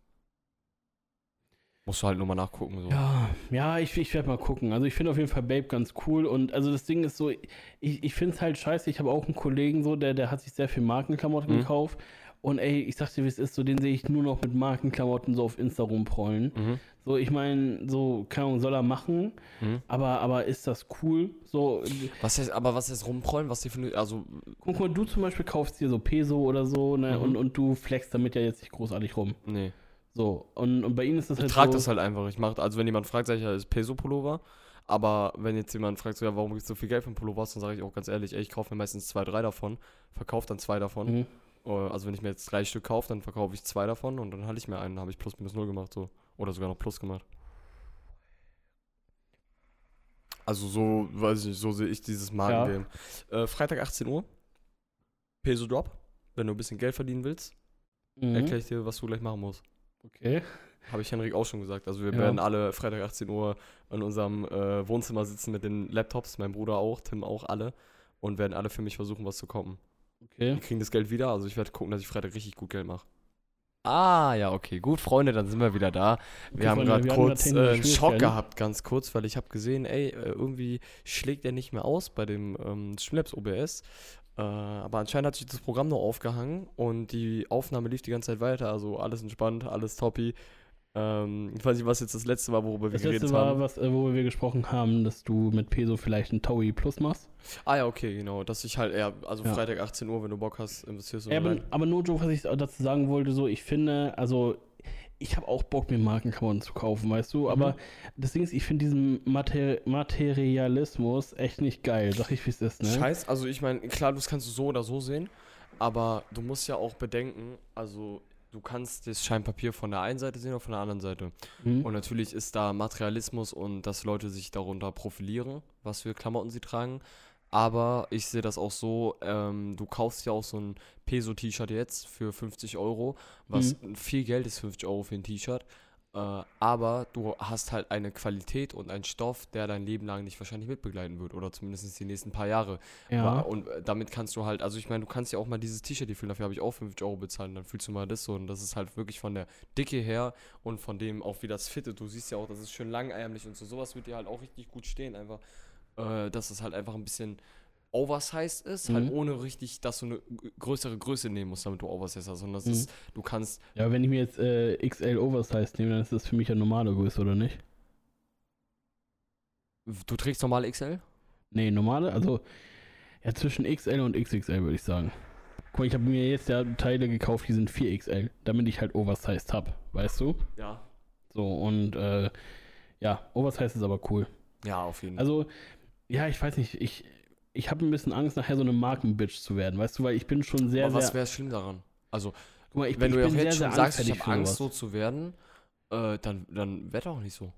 Musst du halt nur mal nachgucken. So. Ja, ja, ich, ich werde mal gucken. Also ich finde auf jeden Fall Babe ganz cool und also das Ding ist so, ich, ich finde es halt scheiße. Ich habe auch einen Kollegen so, der, der hat sich sehr viel Markenklamotten Mhm. gekauft und ey, ich sag dir, wie es ist, so den sehe ich nur noch mit Markenklamotten so auf Insta rumprollen. Mhm. So, ich meine, so, keine Ahnung, soll er machen, Mhm. aber, aber ist das cool? So, Was heißt, aber was ist rumprollen? Was eine, also, guck mal, du zum Beispiel kaufst dir so Peso oder so, ne, Mhm. und, und du flexst damit ja jetzt nicht großartig rum. nee. So, und, und bei ihnen ist das Ich halt trage so, das halt einfach. Ich mach, also wenn jemand fragt, sage ich ja, ist Peso-Pullover. Aber wenn jetzt jemand fragt, so, ja, warum gibst du so viel Geld für einen Pullover dann sage ich auch ganz ehrlich, ey, ich kaufe mir meistens zwei, drei davon, verkaufe dann zwei davon. Äh, Also wenn ich mir jetzt drei Stück kaufe, dann verkaufe ich zwei davon und dann halte ich mir einen, habe ich plus minus null gemacht so. Oder sogar noch plus gemacht. Also so, weiß ich nicht, so sehe ich dieses Markengame. Äh, Freitag 18 Uhr. Peso Drop. Wenn du ein bisschen Geld verdienen willst, Mhm. erkläre ich dir, was du gleich machen musst. Okay. Habe ich Henrik auch schon gesagt. Also wir Ja. werden alle Freitag 18 Uhr in unserem äh, Wohnzimmer sitzen mit den Laptops, mein Bruder auch, Tim auch alle und werden alle für mich versuchen, was zu kommen. Okay. Wir kriegen das Geld wieder, also ich werde gucken, dass ich Freitag richtig gut Geld mache. Ah, ja, okay. Gut, Freunde, dann sind wir wieder da. Wir Okay, haben gerade kurz äh, einen Schock gehabt, ganz kurz, weil ich habe gesehen, ey, äh, irgendwie schlägt er nicht mehr aus bei dem ähm, Streamlabs OBS. Äh, aber anscheinend hat sich das Programm nur aufgehangen und die Aufnahme lief die ganze Zeit weiter. Also alles entspannt, alles toppi. Ähm, ich weiß nicht, was jetzt das letzte war, worüber wir Das geredet letzte war, haben. was, äh, worüber wir gesprochen haben, dass du mit Peso vielleicht ein Taui Plus machst. Ah ja, okay, genau. Dass ich halt eher, also Ja. Freitag 18 Uhr, wenn du Bock hast, investierst du Ja, aber, aber nur Joe, was ich dazu sagen wollte, so, ich finde, also, ich habe auch Bock, mir Markenklamotten zu kaufen, weißt du, aber Mhm. das Ding ist, ich finde diesen Mater Materialismus echt nicht geil, sag ich, wie es ist, ne? Scheiß, also ich meine, klar, das kannst du so oder so sehen, aber du musst ja auch bedenken, also du kannst das Scheinpapier von der einen Seite sehen oder von der anderen Seite. Mhm. Und natürlich ist da Materialismus und dass Leute sich darunter profilieren, was für Klamotten sie tragen. Aber ich sehe das auch so, ähm, du kaufst ja auch so ein Peso-T-Shirt jetzt für 50 Euro, was viel Geld ist, 50 Euro für ein T-Shirt. Äh, aber du hast halt eine Qualität und einen Stoff, der dein Leben lang nicht wahrscheinlich mitbegleiten wird oder zumindest die nächsten paar Jahre. ja. Und äh, damit kannst du halt, also ich meine, du kannst ja auch mal dieses T-Shirt hier fühlen, dafür habe ich auch 50 Euro bezahlt und dann fühlst du mal das so und das ist halt wirklich von der Dicke her und von dem auch wie das fittet. Du siehst ja auch, das ist schön langärmlich und so. Sowas wird dir halt auch richtig gut stehen, einfach, äh, dass es halt einfach ein bisschen oversized ist, halt Mhm. ohne richtig, dass du eine größere Größe nehmen musst, damit du oversized hast, sondern das Mhm. ist, du kannst, ja, wenn ich mir jetzt äh, XL Oversize nehme, dann ist das für mich ja normale Größe, oder nicht? du trägst normale XL? Nee, normale, also, ja, zwischen XL und XXL würde ich sagen. Guck mal, ich habe mir jetzt ja Teile gekauft, die sind 4XL, damit ich halt Oversized habe, weißt du? Ja. So, und äh, ja, Oversize ist aber cool. Ja, auf jeden Fall. Also, ja, ich weiß nicht, ich, ich habe ein bisschen Angst, nachher so eine Markenbitch zu werden, weißt du, weil ich bin schon sehr, Aber was wäre schlimm daran? Also, Guck mal, ich, wenn ich du ja jetzt schon sagst, ich habe Angst, so sowas. zu werden, äh, dann, dann werd auch nicht so.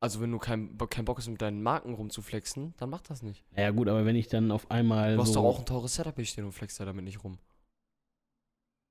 Also wenn du keinen keinen Bock hast, mit deinen Marken rumzuflexen, dann mach das nicht. Ja, gut, aber wenn ich dann auf einmal Du hast so. doch auch ein teures Setup hier stehen und flexst da damit nicht rum.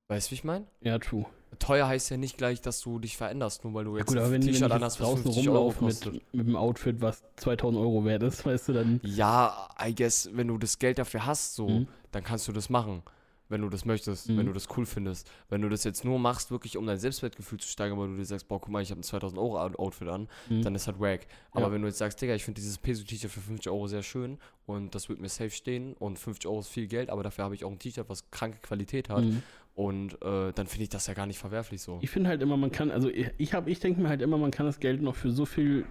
Weißt du, wie ich meine? Ja, true. Teuer heißt ja nicht gleich, dass du dich veränderst, nur weil du Ja, jetzt gut, aber ein T-Shirt jetzt anhast, was draußen 50 Euro kostet. mit, mit einem Outfit, was 2000 Euro wert ist, weißt du, dann. Ja, I guess, wenn du das Geld dafür hast, so, Mhm. dann kannst du das machen. Wenn du das möchtest, Mhm. wenn du das cool findest. Wenn du das jetzt nur machst, wirklich um dein Selbstwertgefühl zu steigern, weil du dir sagst, boah, guck mal, ich habe ein 2000 Euro Outfit an, Mhm. dann ist halt wack. Aber Ja. wenn du jetzt sagst, Digga, ich finde dieses Peso-T-Shirt für 50 Euro sehr schön und das wird mir safe stehen und 50 Euro ist viel Geld, aber dafür habe ich auch ein T-Shirt, was kranke Qualität hat Mhm. Und äh, dann finde ich das ja gar nicht verwerflich so. Ich finde halt immer, man kann, also ich, ich, ich denke mir halt immer, man kann das Geld noch für so viel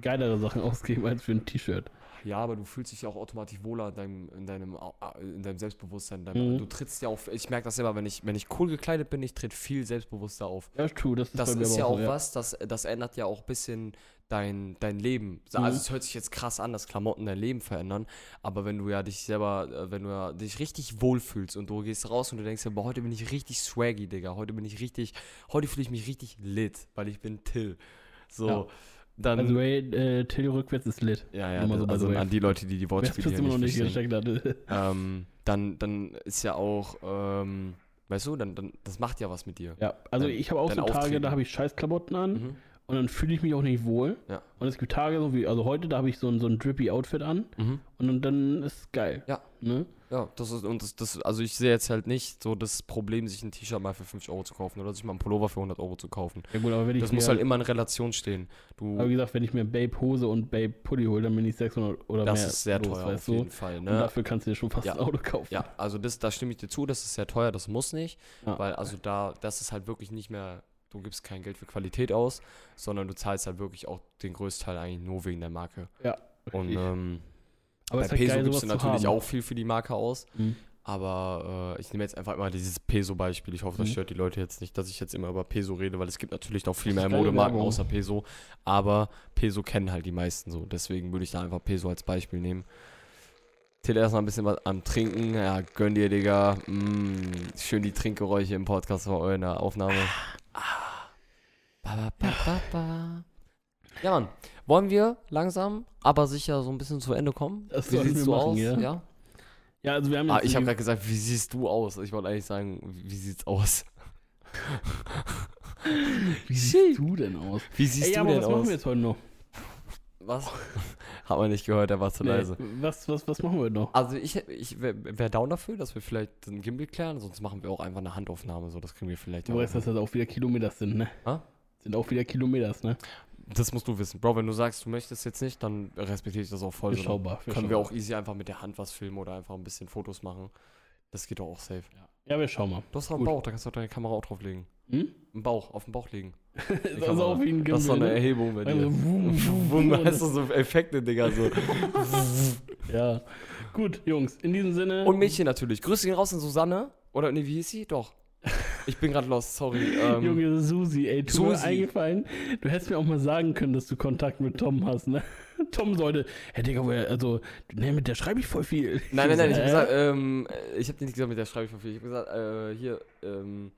geilere Sachen [LAUGHS] ausgeben als für ein T-Shirt. Ja, aber du fühlst dich ja auch automatisch wohler in deinem, in deinem, in deinem Selbstbewusstsein. in Deinem, Mhm. Du trittst ja auf, ich merke das immer, wenn ich, wenn ich cool gekleidet bin, ich tritt viel selbstbewusster auf. Ja, true, das ist Das ist ja auch so, was, das, das ändert ja auch ein bisschen dein, dein Leben. Also Mhm. es hört sich jetzt krass an, dass Klamotten dein Leben verändern, aber wenn du ja dich selber, äh, wenn du ja dich richtig wohlfühlst und du gehst raus und du denkst boah, heute bin ich richtig swaggy, Digga, heute bin ich richtig, heute fühle ich mich richtig lit, weil ich bin Till. So, Ja. Dann... Also, way, äh, Till rückwärts ist lit. ja, ja, so by also the an die Leute, die die es Wortspiele hier nicht nicht verstehen. hatte. [LAUGHS] [LAUGHS] Ähm, dann, dann ist ja auch, ähm, weißt du, dann, dann, das macht ja was mit dir. Ja, also Dein- ich habe auch so Tage, Auftreten. da habe ich Scheißklamotten an Mhm. und dann fühle ich mich auch nicht wohl. Ja. Und es gibt Tage, so wie, also heute, da habe ich so ein, so ein drippy Outfit an Mhm. und dann, dann ist geil. Ja. Ne? Ja, das ist, und das, das, also ich sehe jetzt halt nicht so das Problem, sich ein T-Shirt mal für 50 Euro zu kaufen oder sich mal einen Pullover für 100 Euro zu kaufen. Ja gut, aber wenn ich Das mir, muss halt immer in Relation stehen. Du, aber wie gesagt, wenn ich mir Babe Hose und Babe Pulli hole, dann bin ich 600 oder das mehr ist sehr los, teuer auf du? jeden Fall. Und Ne? dafür kannst du dir schon fast Ja. ein Auto kaufen. Ja, also das, da stimme ich dir zu, das ist sehr teuer, das muss nicht, Ja. weil also da, das ist halt wirklich nicht mehr, du gibst kein Geld für Qualität aus, sondern du zahlst halt wirklich auch den größten Teil eigentlich nur wegen der Marke. Ja, Und richtig. ähm, aber bei halt Peso gibst du natürlich auch viel für die Marke aus, Mhm. aber äh, ich nehme jetzt einfach mal dieses Peso-Beispiel. Ich hoffe, das Mhm. stört die Leute jetzt nicht, dass ich jetzt immer über Peso rede, weil es gibt natürlich noch viel mehr Modemarken außer Peso, aber Peso kennen halt die meisten so. Deswegen würde ich da einfach Peso als Beispiel nehmen. Till erstmal ein bisschen was am Trinken. Ja, gönn dir, Digga. Mm, schön die Trinkgeräusche im Podcast vor eurer Aufnahme. Ah. Ba, ba, ba, ba, ba. Ja, Mann. Wollen wir langsam, aber sicher so ein bisschen zu Ende kommen? Das Wie siehst wir du machen, aus? ja. ja? Ja, also wir haben Ah, ich habe gerade gesagt, wie siehst du aus? Ich wollte eigentlich sagen, wie sieht's aus? [LAUGHS] Wie siehst du denn aus? Wie siehst Ey, du aber denn was machen aus? wir jetzt heute noch? Was? [LAUGHS] Hat man nicht gehört, der war zu Nee, leise. was, was, was machen wir noch? Also ich, ich wäre wär down dafür, dass wir vielleicht den Gimbal klären, sonst machen wir auch einfach eine Handaufnahme, so das kriegen wir vielleicht Du auch weißt, dass das auch wieder Kilometers sind, ne? Ha? Sind auch wieder Kilometers, ne? Das musst du wissen. Bro, wenn du sagst, du möchtest jetzt nicht, dann respektiere ich das auch voll. so. Beschaubar. Können wir beschaubar. auch easy einfach mit der Hand was filmen oder einfach ein bisschen Fotos machen. Das geht doch auch safe. Ja, wir schauen mal. Du hast doch einen Gut. Bauch, da kannst du deine Kamera auch drauflegen. Hm? Im Bauch, auf den Bauch legen. [LAUGHS] ist Kamera. also auch wie ein Das ist doch eine Gimbal, ne? Erhebung bei dir. Also, wum, wum, [LAUGHS] wum. hast du so Effekte, Digga, so. [LAUGHS] Ja. Gut, Jungs, in diesem Sinne. Und Mädchen natürlich. Grüße gehen raus an Susanne. Oder, nee, wie hieß sie? Doch. Ich bin gerade lost, sorry. Ähm, Junge, Susi, ey, tut mir eingefallen. Du hättest mir auch mal sagen können, dass du Kontakt mit Tom hast, ne? [LAUGHS] Tom sollte, hey Digga, woher, also, ne, mit der schreibe ich voll viel. Nein, nein, nein, ich Hä? habe gesagt, ähm, äh, ich habe dir nicht gesagt, mit der schreibe ich von viel. Ich habe gesagt, äh, hier, ähm,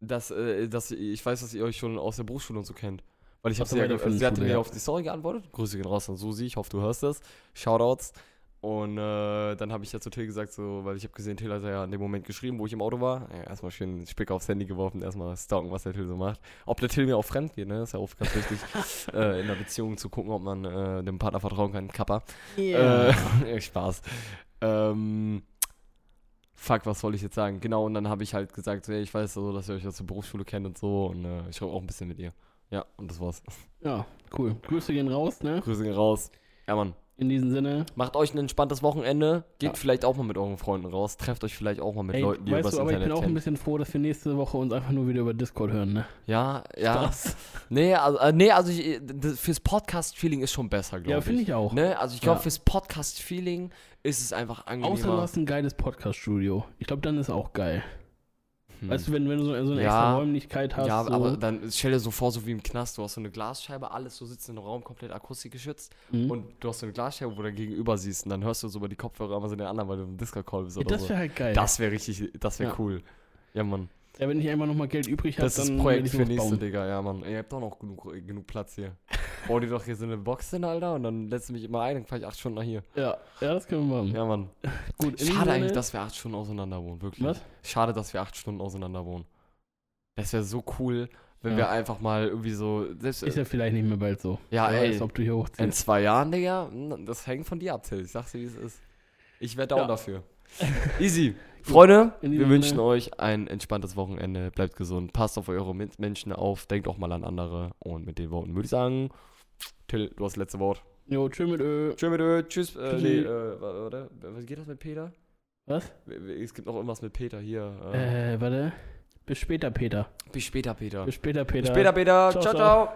dass, äh, dass ich weiß, dass ihr euch schon aus der Berufsschule und so kennt. Weil ich habe sie, ja, weiterführenden sie hatte mir ja. auf die Story geantwortet. Grüße gehen raus an Susi, ich hoffe, du hörst das. Shoutouts. Und äh, dann habe ich ja zu Till gesagt, so, weil ich habe gesehen, Till hat ja in dem Moment geschrieben, wo ich im Auto war. Ja, erstmal schön Spick aufs Handy geworfen, erstmal stalken, was der Till so macht. Ob der Till mir auch fremd geht, ne? Ist ja auch ganz wichtig, [LAUGHS] äh, in der Beziehung zu gucken, ob man äh, dem Partner vertrauen kann. Kappa. Ja. Äh, [LAUGHS] Spaß. Ähm, fuck, was soll ich jetzt sagen? Genau, und dann habe ich halt gesagt, so, ey, ich weiß so, dass ihr euch aus der Berufsschule kennt und so. Und äh, ich schreibe auch ein bisschen mit ihr. Ja, und das war's. ja, cool. Grüße gehen raus, ne? Grüße gehen raus. Ja, Mann. In diesem Sinne. Macht euch ein entspanntes Wochenende. Geht Ja. vielleicht auch mal mit euren Freunden raus. Trefft euch vielleicht auch mal mit Ey, Leuten, die weißt übers du, aber ich bin Internet auch ein bisschen froh, dass wir nächste Woche uns einfach nur wieder über Discord hören, ne? Ja, ja. Spaß. [LAUGHS] Nee, also, äh, nee, also ich, das, fürs Podcast-Feeling ist schon besser, glaube Ja, ich. finde ich auch. Ne? Also ich glaube, Ja. fürs Podcast-Feeling ist es einfach angenehmer. Außer du hast ein geiles Podcast-Studio. Ich glaube, dann ist auch geil. Hm. Weißt du, wenn, wenn du so, so eine Ja. extra Räumlichkeit hast. Ja, so, aber dann stell dir so vor, so wie im Knast, du hast so eine Glasscheibe, alles so sitzt in einem Raum komplett akustikgeschützt Mhm. und du hast so eine Glasscheibe, wo du gegenüber siehst und dann hörst du so über die Kopfhörer immer so den anderen, weil du im Discord-Call bist ja, oder das so. wäre halt geil. Das wäre richtig, das wäre Ja. cool. Ja, Mann. Ja, wenn ich einfach nochmal Geld übrig habe, Das dann ist werde Projekt ich für nächste, bauen. Digga. Ja, Mann. Ihr habt doch noch genug, genug Platz hier. [LAUGHS] Bau dir doch hier so eine Box hin, Alter, und dann lässt du mich immer ein, dann fahr ich acht Stunden nach hier. Ja, ja, das können wir machen. Ja, Mann. [LAUGHS] Gut, in Schade Sinne- eigentlich, dass wir acht Stunden auseinander wohnen, wirklich. Was? Schade, dass wir acht Stunden auseinander wohnen. Das wäre so cool, wenn Ja. wir einfach mal irgendwie so. Selbst, Ist ja vielleicht nicht mehr bald so. Ja, ey. weiß, ob du hier in hochziehst. zwei Jahren, Digga, das hängt von dir ab, Till. Ich sag's dir, wie es ist. Ich werde down Ja. dafür. [LAUGHS] Easy. Freunde, wir wünschen euch ein entspanntes Wochenende. Bleibt gesund. Passt auf eure Mitmenschen auf. Denkt auch mal an andere. Und mit den Worten würde ich sagen, Till, du hast das letzte Wort. Jo, tschö mit Ö. Tschüss mit Ö. Tschüss. Äh, nee, äh, wa- warte. Was geht das mit Peter? Was? Es gibt noch irgendwas mit Peter hier. Äh, Äh, warte. Bis später, Peter. bis später, Peter. Bis später, Peter. Bis später, Peter. Ciao. ciao. ciao.